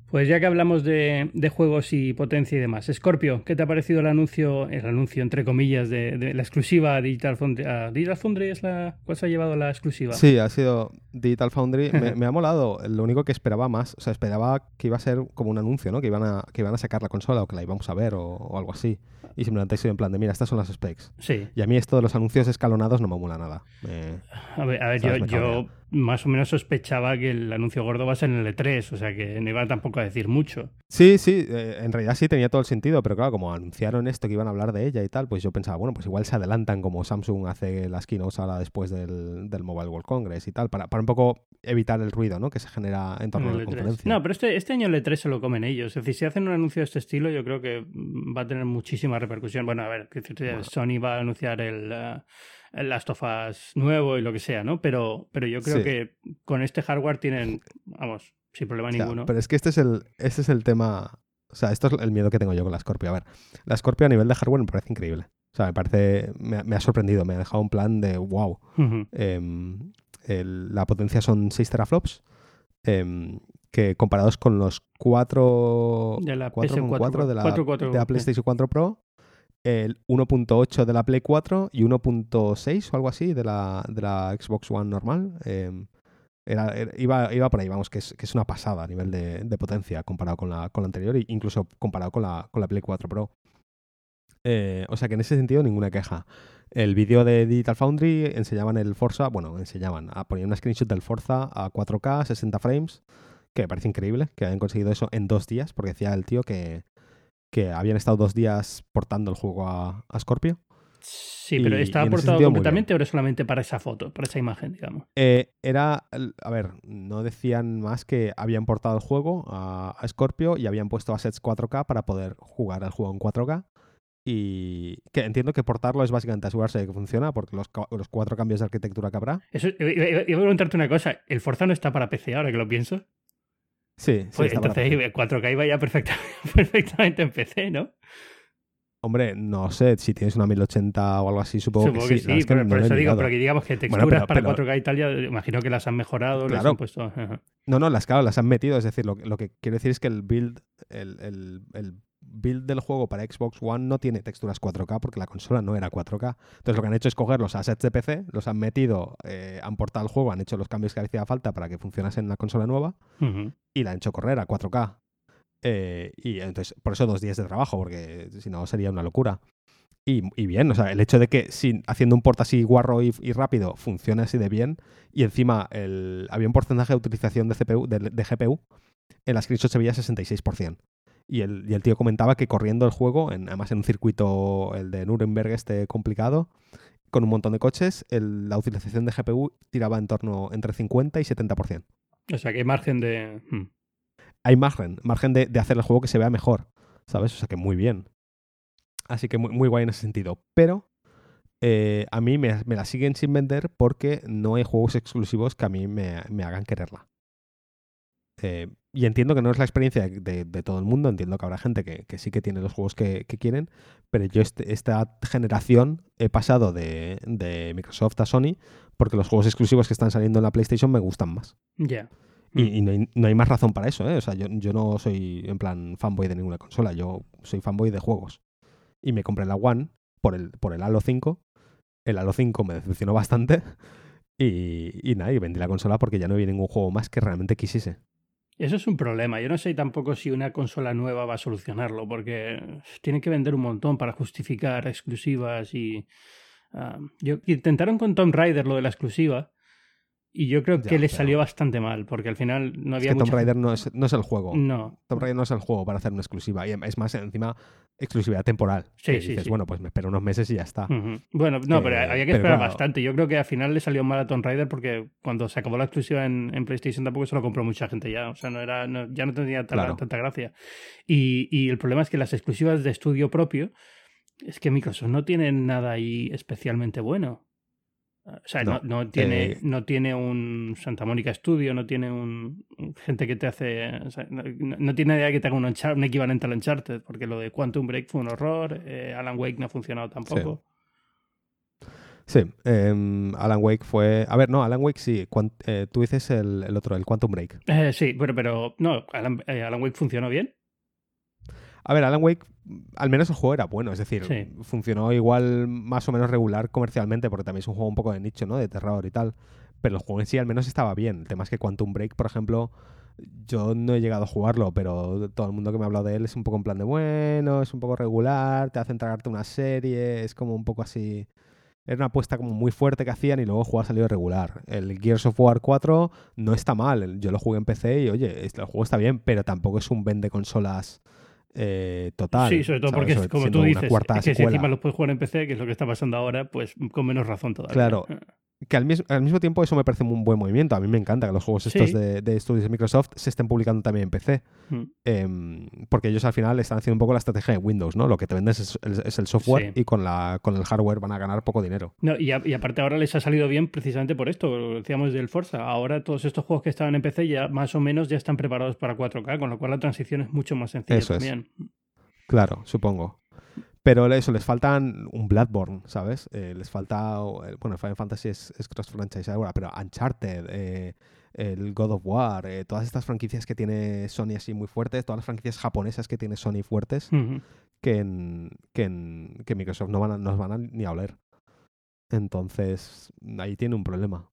Pues ya que hablamos de, juegos y potencia y demás, Scorpio, ¿qué te ha parecido el anuncio, el anuncio entre comillas, de, la exclusiva Digital Foundry? ¿Digital Foundry es la cuál se ha llevado la exclusiva? Sí, ha sido Digital Foundry. me, ha molado. Lo único que esperaba más, o sea, esperaba que iba a ser como un anuncio, ¿no? Que iban a, que iban a sacar la consola o que la íbamos a ver o, algo así. Y simplemente he sido en plan de, mira, estas son las specs. Sí. Y a mí esto de los anuncios escalonados no me mola nada. a ver, yo, más o menos sospechaba que el anuncio gordo va a ser en el E3, o sea que no iba tampoco a decir mucho. Sí, sí, eh, en realidad sí tenía todo el sentido, pero claro, como anunciaron esto que iban a hablar de ella y tal, pues yo pensaba, bueno, pues igual se adelantan como Samsung hace las keynotes ahora después del, Mobile World Congress y tal, para, para un poco evitar el ruido ¿no? que se genera en torno a la conferencia. No, pero este, este año el E3 se lo comen ellos. Es decir, si hacen un anuncio de este estilo, yo creo que va a tener muchísima repercusión. Bueno, a ver, Sony va a anunciar el... Uh, Last of Us nuevo y lo que sea, ¿no? Pero, pero yo creo que con este hardware tienen, vamos, sin problema ninguno. Pero es que este es el, este es el tema. O sea, esto es el miedo que tengo yo con la Scorpio. A ver, la Scorpio a nivel de hardware me parece increíble. O sea, me parece. Me, ha sorprendido, me ha dejado un plan de wow. Em, la potencia son 6 teraflops. Em, que comparados con los 4, de la, 4, de la, de la PlayStation 4 Pro, el 1.8 de la Play 4 y 1.6 o algo así de la, de la Xbox One normal. Em, era, iba, iba, por ahí, vamos, que es, que es una pasada a nivel de, de, potencia comparado con la, con la anterior e incluso comparado con la, con la Play 4 Pro. Eh, o sea que en ese sentido ninguna queja. El vídeo de Digital Foundry enseñaban el Forza, bueno, enseñaban, a poner una screenshot del Forza a 4K, 60 frames, que me parece increíble que hayan conseguido eso en dos días, porque decía el tío que, que habían estado dos días portando el juego a, Scorpio. Sí, pero ¿estaba portado completamente o era solamente para esa foto, para esa imagen, digamos? Eh, era, a ver, no decían más que habían portado el juego a, Scorpio y habían puesto assets 4K para poder jugar el juego en 4K. Y que entiendo que portarlo es básicamente asegurarse de que funciona, porque los, los cuatro cambios de arquitectura que habrá. Eso, iba, a preguntarte una cosa, ¿el Forza no está para PC ahora que lo pienso? Sí, sí. Pues entonces 4K iba ya [laughs] perfectamente en PC, ¿no? Hombre, no sé, si tienes una 1080 o algo así, supongo, que, sí. sí pero, por eso digo, pero aquí digamos que texturas para 4K y tal, ya imagino que las han mejorado, claro. han puesto... No, no, las, claro, las han metido, es decir, lo, lo que quiero decir es que el build, el, el, el build del juego para Xbox One no tiene texturas 4K porque la consola no era 4K. Entonces lo que han hecho es coger los assets de PC, los han metido, eh, han portado el juego, han hecho los cambios que hacía falta para que funcionase en la consola nueva y la han hecho correr a 4K. Eh, y entonces, por eso dos días de trabajo, porque si no sería una locura. Y, bien, o sea, el hecho de que sin, haciendo un port así guarro y, rápido funcione así de bien, y encima el, había un porcentaje de utilización de, CPU, de, GPU, en las screenshots se veía 66%. Y el, y el tío comentaba que corriendo el juego, en, además en un circuito, el de Nuremberg este complicado, con un montón de coches, la utilización de GPU tiraba en torno entre 50 y 70%. O sea que hay margen de... Hmm. Hay margen, margen de, de, hacer el juego que se vea mejor, ¿sabes? O sea que muy bien. Así que muy, muy guay en ese sentido. Pero eh, a mí me, me, la siguen sin vender porque no hay juegos exclusivos que a mí me, me hagan quererla. Eh, y entiendo que no es la experiencia de, todo el mundo, entiendo que habrá gente que, sí que tiene los juegos que, quieren, pero yo este, esta generación he pasado de, Microsoft a Sony porque los juegos exclusivos que están saliendo en la PlayStation me gustan más. Ya. Y, mm. no, hay, más razón para eso, ¿eh? O sea, yo, yo no soy en plan fanboy de ninguna consola, yo soy fanboy de juegos. Y me compré la One por el, por el Halo 5. El Halo 5 me decepcionó bastante. Y, y nada, y vendí la consola porque ya no había ningún juego más que realmente quisiese. Eso es un problema. Yo no sé tampoco si una consola nueva va a solucionarlo, porque tienen que vender un montón para justificar exclusivas y... Ah, yo, intentaron con Tomb Raider lo de la exclusiva, y yo creo que le salió bastante mal, porque al final no había. Es que Tomb Raider no es, no es el juego. No. Tomb Raider no es el juego para hacer una exclusiva. Y es más, encima, exclusividad temporal. Sí, sí, dices, bueno, pues me espero unos meses y ya está. Bueno, no, pero había que esperar bastante. Yo creo que al final le salió mal a Tomb Raider porque cuando se acabó la exclusiva en, PlayStation tampoco se lo compró mucha gente ya. O sea, no era, ya no tenía tanta gracia. Y, y el problema es que las exclusivas de estudio propio es que Microsoft no tiene nada ahí especialmente bueno. O sea, no, tiene, eh, no tiene un Santa Mónica Studio, no tiene un gente que te hace. no, tiene idea que te haga un, un, equivalente al Uncharted, porque lo de Quantum Break fue un horror, eh, Alan Wake no ha funcionado tampoco. Sí, em, Alan Wake fue. A ver, no, Alan Wake sí. Eh, tú dices el, el, otro, el Quantum Break. sí, bueno, pero no, Alan, Alan Wake funcionó bien. A ver, Alan Wake, al menos el juego era bueno, es decir, funcionó igual más o menos regular comercialmente, porque también es un juego un poco de nicho, ¿no? De terror y tal. Pero el juego en sí al menos estaba bien. El tema es que Quantum Break, por ejemplo, yo no he llegado a jugarlo, pero todo el mundo que me ha hablado de él es un poco en plan de bueno, es un poco regular, te hacen tragarte una serie, es como un poco así. era una apuesta como muy fuerte que hacían y luego el juego ha salido regular. El Gears of War 4 no está mal. Yo lo jugué en PC y, oye, el juego está bien, pero tampoco es un vende consolas eh, total. Sí, sobre todo porque, como tú dices, es que si encima lo puedes jugar en PC, que es lo que está pasando ahora, pues con menos razón todavía. Claro. Que al mismo, al mismo tiempo eso me parece un buen movimiento. A mí me encanta que los juegos estos de, de, estudios de Microsoft se estén publicando también en PC. Hmm. Em, porque ellos al final están haciendo un poco la estrategia de Windows, ¿no? Lo que te vendes es, el software y con, la, con el hardware van a ganar poco dinero. No, y, aparte ahora les ha salido bien precisamente por esto, lo decíamos del Forza. Ahora todos estos juegos que estaban en PC ya más o menos ya están preparados para 4K, con lo cual la transición es mucho más sencilla también. Claro, supongo. Pero eso, les faltan un Bloodborne, ¿sabes? Eh, les falta. Bueno, Final Fantasy es, cross-franchise ahora, pero Uncharted, eh, el God of War, eh, todas estas franquicias que tiene Sony así muy fuertes, todas las franquicias japonesas que tiene Sony fuertes, que, en, que, Microsoft no van nos van a ni a oler. Entonces, ahí tiene un problema.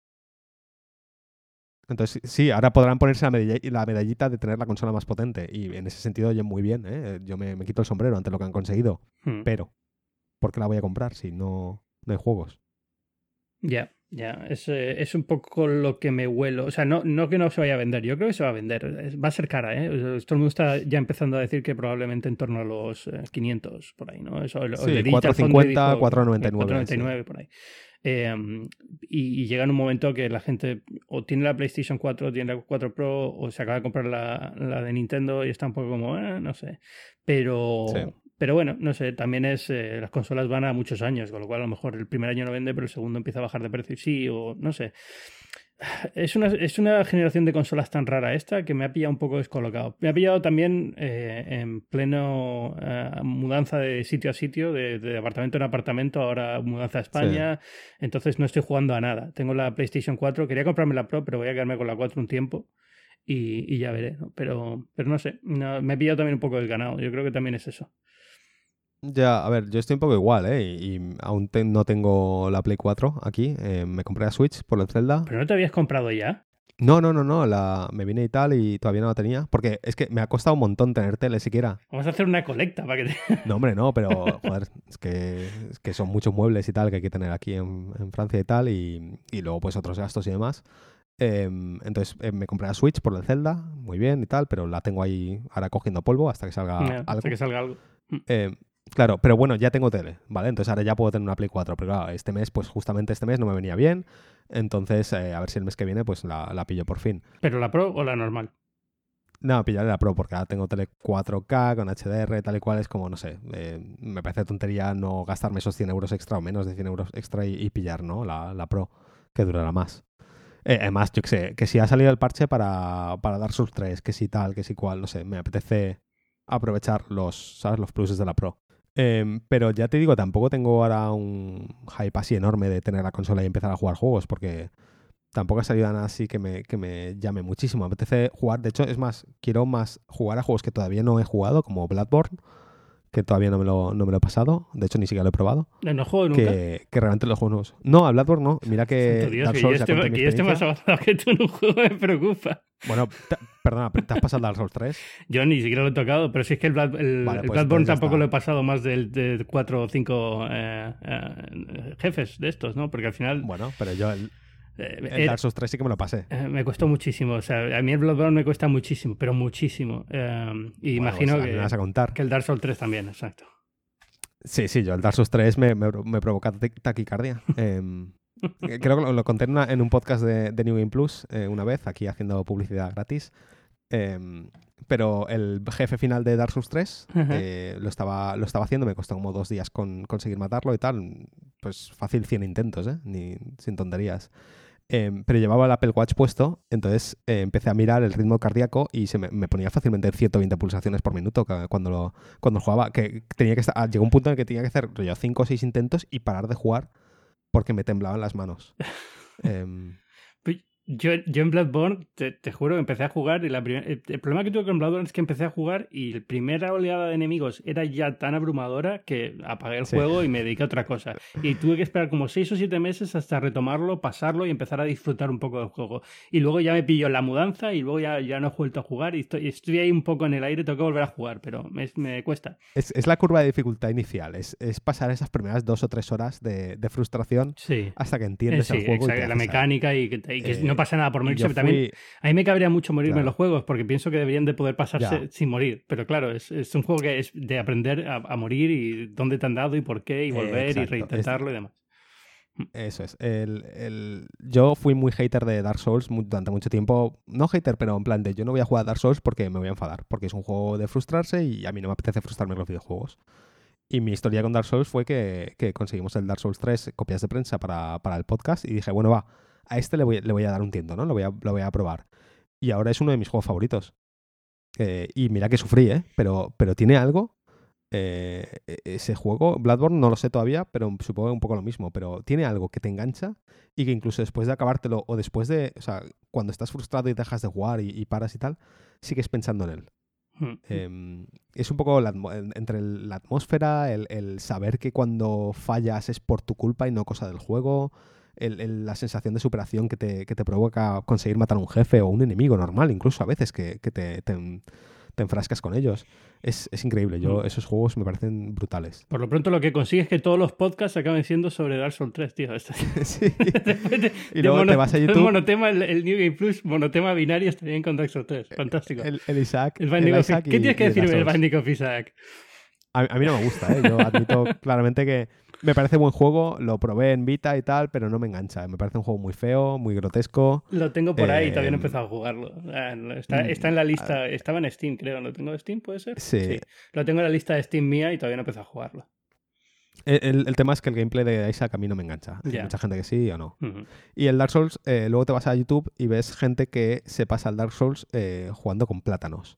Entonces, sí, ahora podrán ponerse la, medallita de tener la consola más potente. Y en ese sentido, oye, muy bien. ¿eh? Yo me, quito el sombrero ante lo que han conseguido. Hmm. Pero, ¿por qué la voy a comprar si no, no hay juegos? Ya, ya. Es, eh, es, un poco lo que me huelo. O sea, no, no que no se vaya a vender. Yo creo que se va a vender. Va a ser cara, ¿eh? todo el mundo está ya empezando a decir que probablemente en torno a los 500 eh, por ahí, ¿no? Eso, sí, 450, 499. 499 por ahí. Em, y, llega en un momento que la gente o tiene la PlayStation 4, o tiene la 4 Pro, o se acaba de comprar la, la de Nintendo y está un poco como, eh, no sé. Pero, pero bueno, no sé, también es, eh, las consolas van a muchos años, con lo cual a lo mejor el primer año no vende, pero el segundo empieza a bajar de precio y sí, o no sé. Es una, es una, generación de consolas tan rara esta que me ha pillado un poco descolocado. Me ha pillado también eh, en pleno eh, mudanza de sitio a sitio, de, apartamento en apartamento, ahora mudanza a España. Entonces no estoy jugando a nada. Tengo la PlayStation 4, quería comprarme la Pro, pero voy a quedarme con la 4 un tiempo y, ya veré. Pero, pero no sé, me ha pillado también un poco del ganado. Yo creo que también es eso. Ya, a ver, yo estoy un poco igual, ¿eh? Y, aún no tengo la Play 4 aquí. Eh, me compré la Switch por el Zelda. ¿Pero no te habías comprado ya? No, no, no, no. La, me vine y tal y todavía no la tenía. Porque es que me ha costado un montón tener tele siquiera. Vamos a hacer una colecta para que te... [laughs] No, hombre, no, pero joder, es que, que son muchos muebles y tal que hay que tener aquí en, Francia y tal. Y, luego pues otros gastos y demás. Em, entonces eh, me compré la Switch por el Zelda, muy bien y tal, pero la tengo ahí ahora cogiendo polvo hasta que salga algo. Hasta que salga algo. Eh, Claro, pero bueno, ya tengo tele, ¿vale? Entonces ahora ya puedo tener una Play 4, pero claro, este mes, pues justamente este mes no me venía bien, entonces eh, a ver si el mes que viene pues la, la, pillo por fin. ¿Pero la Pro o la normal? No, pillaré la Pro porque ahora tengo tele 4K con HDR, tal y cual, es como, no sé, eh, me parece tontería no gastarme esos 100 euros extra o menos de 100 euros extra y, pillar, ¿no? La, la, Pro, que durará más. Eh, además, yo que sé, que si ha salido el parche para, para Dark Souls 3, que si tal, que si cual, no sé, me apetece aprovechar los, ¿sabes? Los pluses de la Pro. Em, pero ya te digo, tampoco tengo ahora un hype así enorme de tener la consola y empezar a jugar juegos, porque tampoco ha salido nada así que me, que me llame muchísimo. Apetece jugar, de hecho, es más, quiero más jugar a juegos que todavía no he jugado, como Bloodborne, que todavía no me lo, no me lo he pasado. De hecho, ni siquiera lo he probado. ¿No juego nunca? Que, que realmente los juegos No, a Bloodborne no. Mira que Dark Souls que yo esté, más avanzado que tú en un juego me preocupa. Bueno, perdona, ¿te has pasado Dark Souls 3? [laughs] Yo ni siquiera lo he tocado, pero si es que el, el, pues Bloodborne tampoco lo he pasado más de, de 4 o 5 eh, eh, jefes de estos, ¿no? Porque al final... Bueno, pero yo... El eh, el Dark Souls 3 sí que me lo pasé. Eh, me costó muchísimo. O sea, a mí el Bloodborne me cuesta muchísimo, pero muchísimo. Eh, y imagino pues, que, vas a contar. que el Dark Souls 3 también, exacto. Sí, sí, yo el Dark Souls 3 me, me, provoca taquicardia. [laughs] Em, creo que lo, conté en, un podcast de, New Game Plus una vez, aquí haciendo publicidad gratis. Em, pero el jefe final de Dark Souls 3 lo, estaba, lo estaba haciendo, me costó como dos días con, conseguir matarlo y tal. Pues fácil 100 intentos, ¿eh? Ni, sin tonterías. Em, pero llevaba el Apple Watch puesto, entonces eh, empecé a mirar el ritmo cardíaco y se me, ponía fácilmente 120 pulsaciones por minuto cuando lo, cuando jugaba. Que tenía que estar, ah, llegó un punto en el que tenía que hacer 5 o 6 intentos y parar de jugar porque me temblaban las manos. [laughs] Em, Yo, yo en Bloodborne, te, te juro, empecé a jugar y la primer- el, el problema que tuve con Bloodborne es que empecé a jugar y la primera oleada de enemigos era ya tan abrumadora que apagué el Sí. juego y me dediqué a otra cosa. Y tuve que esperar como seis o siete meses hasta retomarlo, pasarlo y empezar a disfrutar un poco del juego. Y luego ya me pilló la mudanza y luego ya, ya no he vuelto a jugar y estoy, estoy ahí un poco en el aire, tengo que volver a jugar, pero me, me cuesta. Es, es la curva de dificultad inicial, es, es pasar esas primeras dos o tres horas de, de frustración Sí. hasta que entiendes sí, el juego. y te exacto, la mecánica y que, y que Eh, no pasa nada por Y morirse. pero también fui- A mí me cabría mucho morirme Claro. en los juegos porque pienso que deberían de poder pasarse Ya. sin morir. Pero claro, es, es un juego que es de aprender a, a morir y dónde te han dado y por qué y Eh, volver y exacto. reintentarlo y demás. Eso es. El, el- Yo fui muy hater de Dark Souls durante mucho tiempo. No hater, pero en plan de yo no voy a jugar a Dark Souls porque me voy a enfadar. Porque es un juego de frustrarse y a mí no me apetece frustrarme en los videojuegos. Y mi historia con Dark Souls fue que, que conseguimos el Dark Souls 3 copias de prensa para, para el podcast y dije, bueno, va, a este le voy, le voy a dar un tiento, ¿no? Lo voy a, lo voy a probar. Y ahora es uno de mis juegos favoritos. Eh, y mira que sufrí, ¿eh? Pero, pero tiene algo eh, e- ese juego, Bloodborne, no lo sé todavía, pero supongo un poco lo mismo, pero tiene algo que te engancha y que incluso después de acabártelo o después de, o sea, cuando estás frustrado y dejas de jugar y, y paras y tal, sigues pensando en él. Mm. Eh, es un poco la entre la atmósfera, el, el saber que cuando fallas es por tu culpa y no cosa del juego, el- el- la sensación de superación que te, que te provoca conseguir matar a un jefe o un enemigo normal, incluso a veces que, que te, te en- te enfrascas con ellos. Es, es increíble, yo Mm. esos juegos me parecen brutales. Por lo pronto lo que consigues es que todos los podcasts acaben siendo sobre Dark Souls 3, tío. [laughs] Esto- [laughs] Sí. Después de- Y de luego te vas a [laughs] YouTube. monotema, el, el New Game Plus, monotema binario está bien con Dark Souls 3. Fantástico. El, el Isaac. El el Isaac ¿Qué tienes que el decirme del of Isaac? A, a mí no me gusta, ¿eh? Yo admito claramente que me parece buen juego, lo probé en Vita y tal, pero no me engancha. Me parece un juego muy feo, muy grotesco. Lo tengo por ahí y todavía no he Eh, empezado a jugarlo. Ah, Está, mm, está en la lista, estaba en Steam, creo. ¿Lo tengo en Steam, puede ser? Sí. Lo tengo en la lista de Steam mía y todavía no he empezado a jugarlo. El, el- el tema es que el gameplay de Isaac a mí no me engancha. Hay mucha gente que sí o no. Y el Dark Souls, eh, luego te vas a YouTube y ves gente que se pasa al Dark Souls eh, jugando con plátanos.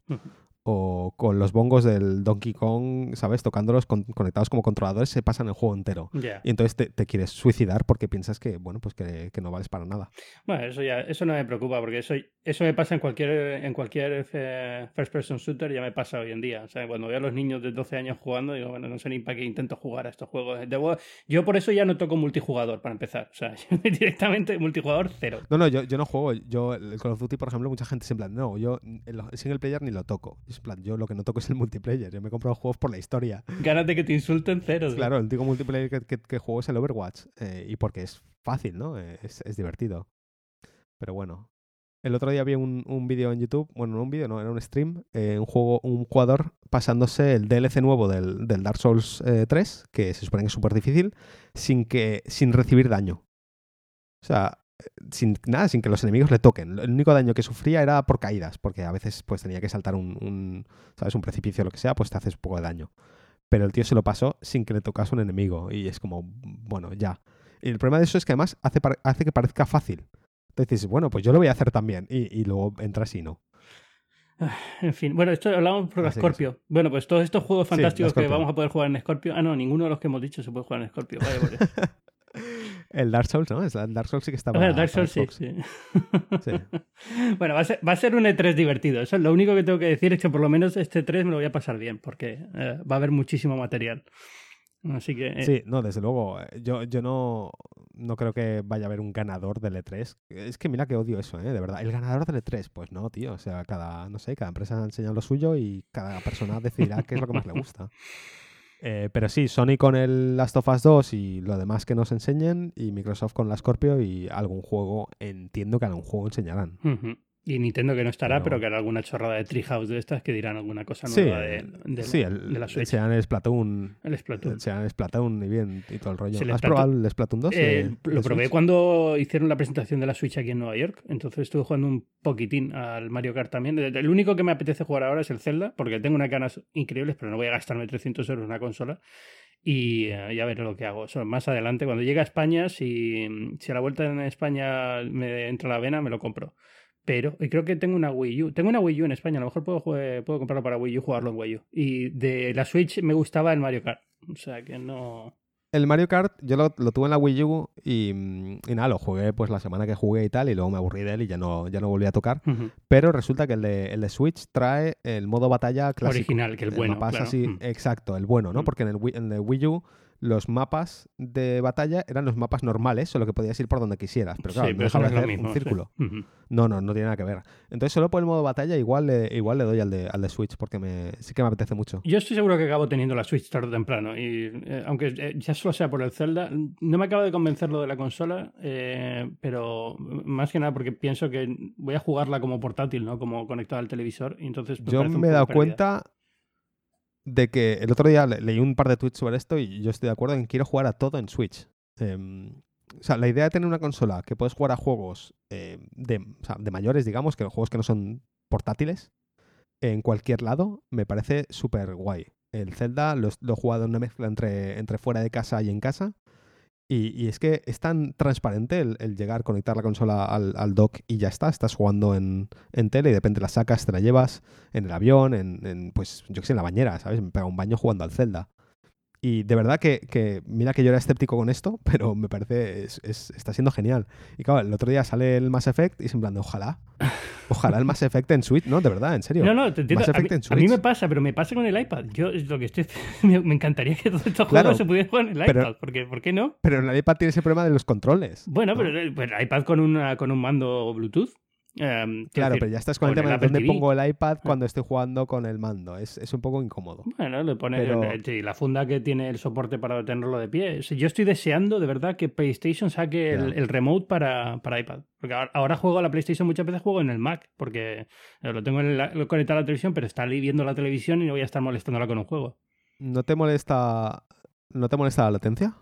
O con los bongos del Donkey Kong, ¿sabes? Tocándolos con- conectados como controladores, se pasan el juego entero. Y entonces te, te quieres suicidar porque piensas que, bueno, pues que, que no vales para nada. Bueno, eso ya, eso no me preocupa, porque eso, eso me pasa en cualquier, en cualquier eh, first person shooter, ya me pasa hoy en día. O sea, cuando veo a los niños de 12 años jugando, digo, bueno, no sé ni para qué intento jugar a estos juegos. Debo- yo por eso ya no toco multijugador para empezar. O sea, [laughs] yo directamente multijugador cero. No, no, yo, yo no juego. Yo, el Call of Duty, por ejemplo, mucha gente se en plan, no, yo el single player ni lo toco. Es plan, yo lo que no toco es el multiplayer. Yo me compro juegos por la historia. Ganas de que te insulten cero. Claro, el único multiplayer que, que- que juego es el Overwatch. eh, y porque es fácil, ¿no? Eh, Es, es divertido. Pero bueno. El otro día vi un, un vídeo en YouTube, bueno, no un vídeo, no, era un stream, eh, un juego, un jugador pasándose el DLC nuevo del, del Dark Souls eh, 3, que se supone que es súper difícil, sin que, sin recibir daño. O sea, sin nada, sin que los enemigos le toquen. El único daño que sufría era por caídas, porque a veces pues tenía que saltar un, un, ¿sabes? un precipicio o lo que sea, pues te haces poco de daño. Pero el tío se lo pasó sin que le tocase un enemigo. Y es como, bueno, ya. Y el problema de eso es que además hace, hace que parezca fácil. Entonces dices, bueno, pues yo lo voy a hacer también. Y, y luego entras y no. [sighs] En fin, bueno, esto hablamos por Así Scorpio. Bueno, pues todos estos juegos Sí, fantásticos que vamos a poder jugar en Scorpio. Ah, no, ninguno de los que hemos dicho se puede jugar en Scorpio. Por Dios. [laughs] El Dark Souls, ¿no? El Dark Souls sí que está A para, ver, Dark Souls sí, sí. Sí. [laughs] Bueno, va a, ser, va a ser un E3 divertido. Eso es lo único que tengo que decir es que por lo menos este 3 me lo voy a pasar bien, porque eh, va a haber muchísimo material. Así que eh, Sí, no, desde luego. eh, Yo, yo no, no creo que vaya a haber un ganador del E3. Es que mira que odio eso, ¿eh? De verdad. El ganador del E3, pues no, tío. O sea, cada, no sé, cada empresa enseña lo suyo y cada persona decidirá qué es lo que más le gusta. [laughs] Eh, pero sí, Sony con el Last of Us 2 y lo demás que nos enseñen, y Microsoft con la Scorpio y algún juego, entiendo que algún juego enseñarán. Y Nintendo que no estará, Pero- pero, que hará alguna chorrada de Treehouse de estas que dirán alguna cosa Sí, nueva de, de, sí, la, el, de la Switch. el Splatoon. El Splatoon. El Splatoon y bien, y todo el rollo. Sí, el ¿Has Splatoon- probado el Splatoon 2? Eh, de- lo probé Switch? cuando hicieron la presentación de la Switch aquí en Nueva York. Entonces estuve jugando un poquitín al Mario Kart también. El único que me apetece jugar ahora es el Zelda, porque tengo unas ganas increíbles, pero no voy a gastarme 300 euros en una consola. Y eh, ya veré lo que hago. Eso, más adelante, cuando llegue a España, si, si a la vuelta en España me entra la vena, me lo compro. Pero, y creo que tengo una Wii U. Tengo una Wii U en España, a lo mejor puedo, jue- puedo comprarlo para Wii U y jugarlo en Wii U. Y de la Switch me gustaba el Mario Kart. O sea que no. el Mario Kart yo lo, tuve en la Wii U y, nada, lo jugué pues la semana que jugué y tal y luego me aburrí de él y ya no, ya no volví a tocar. Pero resulta que el de, el de, Switch trae el modo batalla clásico. Original, que el bueno. Claro. Así, Exacto, el bueno, ¿no? Porque en el, en el Wii U los mapas de batalla eran los mapas normales, solo que podías ir por donde quisieras. Pero claro, no dejaba de hacer un círculo. [laughs] No, no, no tiene nada que ver. Entonces, solo por el modo batalla, igual le, igual le doy al de, al de Switch, porque me, sí que me apetece mucho. Yo estoy seguro que acabo teniendo la Switch tarde o temprano. Y eh, aunque eh, ya solo sea por el Zelda, no me acaba de convencer lo de la consola, eh, pero más que nada porque pienso que voy a jugarla como portátil, ¿no? Como conectada al televisor. Y entonces, Yo me he dado cuenta de que el otro día leí un par de tweets sobre esto y yo estoy de acuerdo en que quiero jugar a todo en Switch. Em, o sea, la idea de tener una consola que puedes jugar a juegos eh, de, mayores, digamos, que los juegos que no son portátiles, en cualquier lado, me parece súper guay. El Zelda lo, lo, he jugado en una mezcla entre, entre fuera de casa y en casa. Y, es que es tan transparente el, llegar, conectar la consola al, dock y ya está. Estás jugando en, tele y de la sacas, te la llevas en el avión, en, pues yo qué sé, en la bañera, ¿sabes? Me pega un baño jugando al Zelda. Y de verdad que, mira que yo era escéptico con esto, [laughs] pero me parece, es, está siendo genial. Y claro, el otro día sale el Mass Effect y es en plan de ojalá, [laughs] ojalá el Mass Effect en Switch, ¿no? De verdad, en serio. No, no, te entiendo. A mí, me pasa, pero me pasa con el iPad. Yo lo que estoy, [laughs] me, encantaría que todos estos juegos se pudieran jugar en el iPad, porque ¿por qué no? Pero en el iPad tiene ese problema de los controles. Bueno, pero el, el iPad con, una, con un mando Bluetooth. Em, claro, pero ya estás con el tema de dónde pongo el iPad ah. cuando estoy jugando con el mando. Es, un poco incómodo. Bueno, le pones la funda que tiene el soporte para tenerlo de pie. Yo estoy deseando de verdad que PlayStation saque el, remote para, para, iPad. Porque ahora, juego a la PlayStation, muchas veces juego en el Mac, porque lo tengo conectado a la televisión, pero está ahí viendo la televisión y no voy a estar molestándola con un juego. ¿No te molesta, ¿no te molesta la latencia?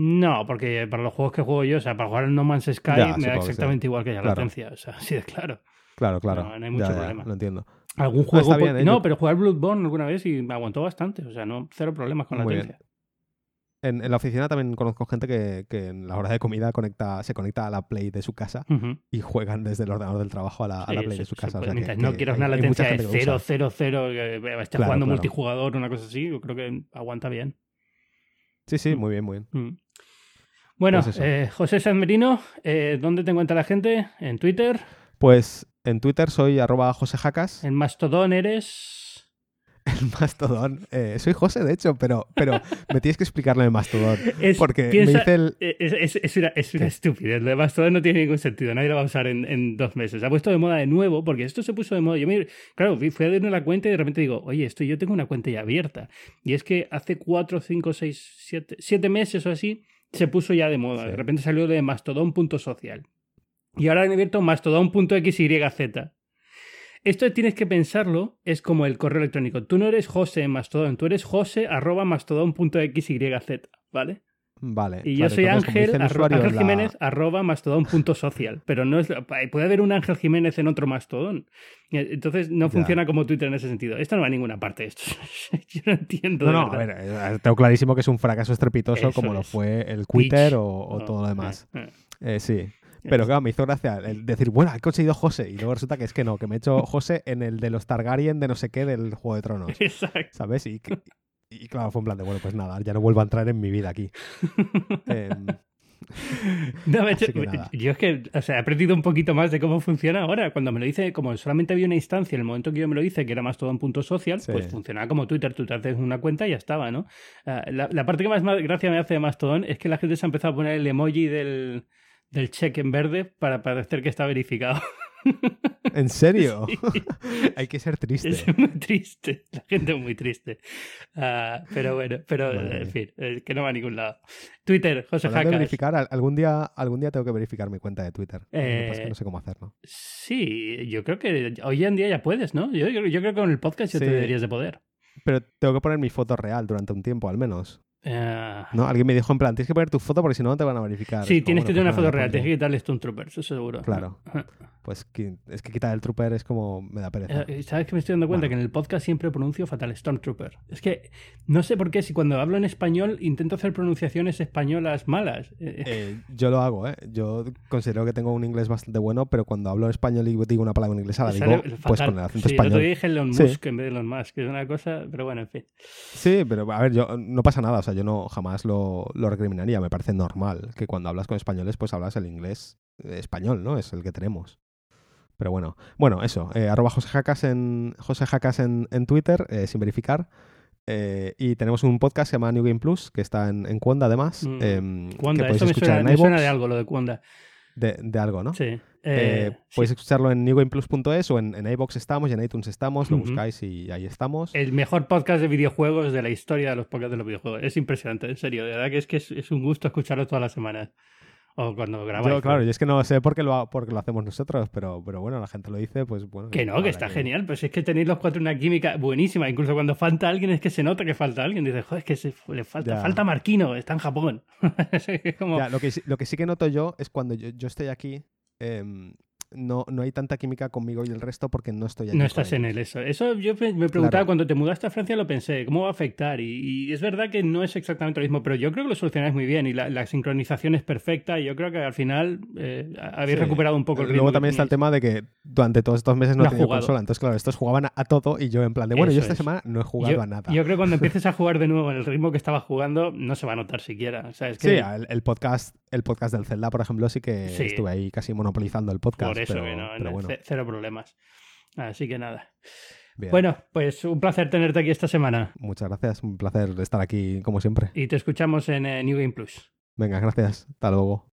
No, porque para los juegos que juego yo, o sea, para jugar en No Man's Sky me da exactamente igual que la latencia. O sea, [laughs] así de claro. Claro, claro. No, hay mucho problema. lo entiendo. Algún juego. ¿eh? no, pero jugar Bloodborne alguna vez y me aguantó bastante. O sea, no, cero problemas con la latencia. En, en, la oficina también conozco gente que, que, en la hora de comida conecta, se conecta a la Play de su casa y juegan desde el ordenador del trabajo a la, a la Play de su casa. O sea, que, no quiero una latencia de 0, 0, 0, que esté jugando multijugador o una cosa así, yo creo que aguanta bien. Sí, sí, mm. muy bien, muy bien. Mm. Bueno, pues eh, José San Merino, eh, ¿dónde te encuentra la gente? ¿En Twitter? Pues en Twitter soy arroba josejacas. ¿En Mastodon eres? [laughs] En Mastodon. Eh, soy José, de hecho, pero, pero me tienes que explicarlo de Mastodon. [laughs] porque me dice el... Es, es, una, es una estupidez. Lo de Mastodon no tiene ningún sentido. Nadie lo va a usar en, en, dos meses. Se ha puesto de moda de nuevo porque esto se puso de moda. Yo me, claro, fui a darle la cuenta y de repente digo, oye, esto yo tengo una cuenta ya abierta. Y es que hace cuatro, cinco, seis, siete, siete meses o así se puso ya de moda. De repente salió de mastodon.social. Y ahora han abierto mastodon.xyz. Esto tienes que pensarlo, es como el correo electrónico. Tú no eres José en Mastodon, tú eres José arroba mastodon.xyz, ¿vale? Vale. Y yo soy Ángel, Ángel Jiménez, arroba mastodon.social. Pero no es, puede haber un Ángel Jiménez en otro mastodón. Entonces no funciona como Twitter en ese sentido. Esto no va a ninguna parte. Esto. [laughs] yo no entiendo. No, no, a ver, eh, tengo clarísimo que es un fracaso estrepitoso como lo fue el Twitter o, todo lo demás. Eh, eh. sí. Pero claro, me hizo gracia el decir, bueno, he conseguido José. Y luego resulta que es que no, que me he hecho José en el de los Targaryen de no sé qué del Juego de Tronos. [laughs] Exacto. ¿Sabes? Y, y claro, fue un plan de, bueno, pues nada, ya no vuelvo a entrar en mi vida aquí. [laughs] Em, no, yo es que, o sea, he aprendido un poquito más de cómo funciona ahora. Cuando me lo dice, como solamente había una instancia, en el momento que yo me lo hice, que era más todo un punto social, pues funcionaba como Twitter. Tú te haces una cuenta y ya estaba, ¿no? Ah, la, parte que más, gracia me hace de Mastodon es que la gente se ha empezado a poner el emoji del, del check en verde para parecer que está verificado. [laughs] ¿En serio? [laughs] Hay que ser triste. Es muy triste. La gente es muy triste. Ah, pero bueno, pero en fin, que no va a ningún lado. Twitter, José Jacas. verificar, algún día, algún día tengo que verificar mi cuenta de Twitter. Eh, no sé cómo hacerlo. Sí, yo creo que hoy en día ya puedes, ¿no? Yo, yo creo que con el podcast ya te deberías de poder. Pero tengo que poner mi foto real durante un tiempo, al menos. Eh, no, alguien me dijo en plan, tienes que poner tu foto porque si no, no te van a verificar. Sí, tienes que tener una foto real, tienes que quitarle Stone Troopers, eso seguro. Claro. Pues es que quitar el Trooper es como me da pereza. Eh, ¿Sabes que me estoy dando cuenta? Que en el podcast siempre pronuncio fatal Stormtrooper. Es que no sé por qué, si cuando hablo en español intento hacer pronunciaciones españolas malas. [laughs] Eh, yo lo hago, ¿eh? Yo considero que tengo un inglés bastante bueno, pero cuando hablo en español y digo una palabra en inglés, la digo pues con el acento sí, español. Yo dije Elon Musk en vez de Elon Musk, que es una cosa, pero bueno, en fin. Sí, pero a ver, yo no pasa nada. sea, yo no jamás lo, lo recriminaría. Me parece normal que cuando hablas con españoles, pues hablas el inglés español, ¿no? Es el que tenemos. Pero bueno, bueno, eso. Eh, arroba José Jacas en, José Jacas en, en Twitter, eh, sin verificar. Eh, y tenemos un podcast que se llama New Game Plus, que está en, en Cuonda además. Mm. em, que Cuonda, podéis eso me suena, en me suena iVoox. de algo lo de Cuonda. De, de algo, ¿no? Sí. Eh, Eh, podéis sí. escucharlo en newgameplus.es o en, en iVoox estamos y en iTunes estamos, lo buscáis y ahí estamos. El mejor podcast de videojuegos de la historia de los podcasts de los videojuegos. Es impresionante, en serio. De verdad que es que es, es un gusto escucharlo todas las semanas. O cuando grabáis. Yo, claro, y es que no sé por qué lo, ha- por qué lo hacemos nosotros, pero, pero bueno, la gente lo dice, pues bueno. Que no, que está genial. Pues es que tenéis los cuatro una química buenísima. Incluso cuando falta alguien es que se nota que falta alguien. Dices, joder, es que se- le falta, Ya. falta Marquino, está en Japón. [laughs] Es como- Ya, lo, que, sí- lo que sí que noto yo es cuando yo, yo estoy aquí, Øhm, no, no hay tanta química conmigo y el resto porque no estoy aquí. No estás en él, eso. Eso yo me preguntaba Claro. cuando te mudaste a Francia, lo pensé, ¿cómo va a afectar? Y, y es verdad que no es exactamente lo mismo, pero yo creo que lo solucionáis muy bien y la, la sincronización es perfecta y yo creo que al final eh, habéis Sí. recuperado un poco el ritmo. Luego también está el tema de que durante todos estos meses no, No he tenido consola. Entonces, claro, estos jugaban a, a todo y yo en plan de, bueno, yo esta es. semana no he jugado yo, a nada. yo creo que cuando [laughs] empieces a jugar de nuevo en el ritmo que estabas jugando, no se va a notar siquiera. O sea, es que Sí, el, el podcast, el podcast del Zelda, por ejemplo, sí que Sí. estuve ahí casi monopolizando el podcast. Por eso pero, que no, pero no, bueno, ce- cero problemas. Así que nada. bien. Bueno, pues un placer tenerte aquí esta semana Muchas gracias, un placer estar aquí como siempre. y te escuchamos en eh, New Game Plus. Venga, gracias. Hasta luego.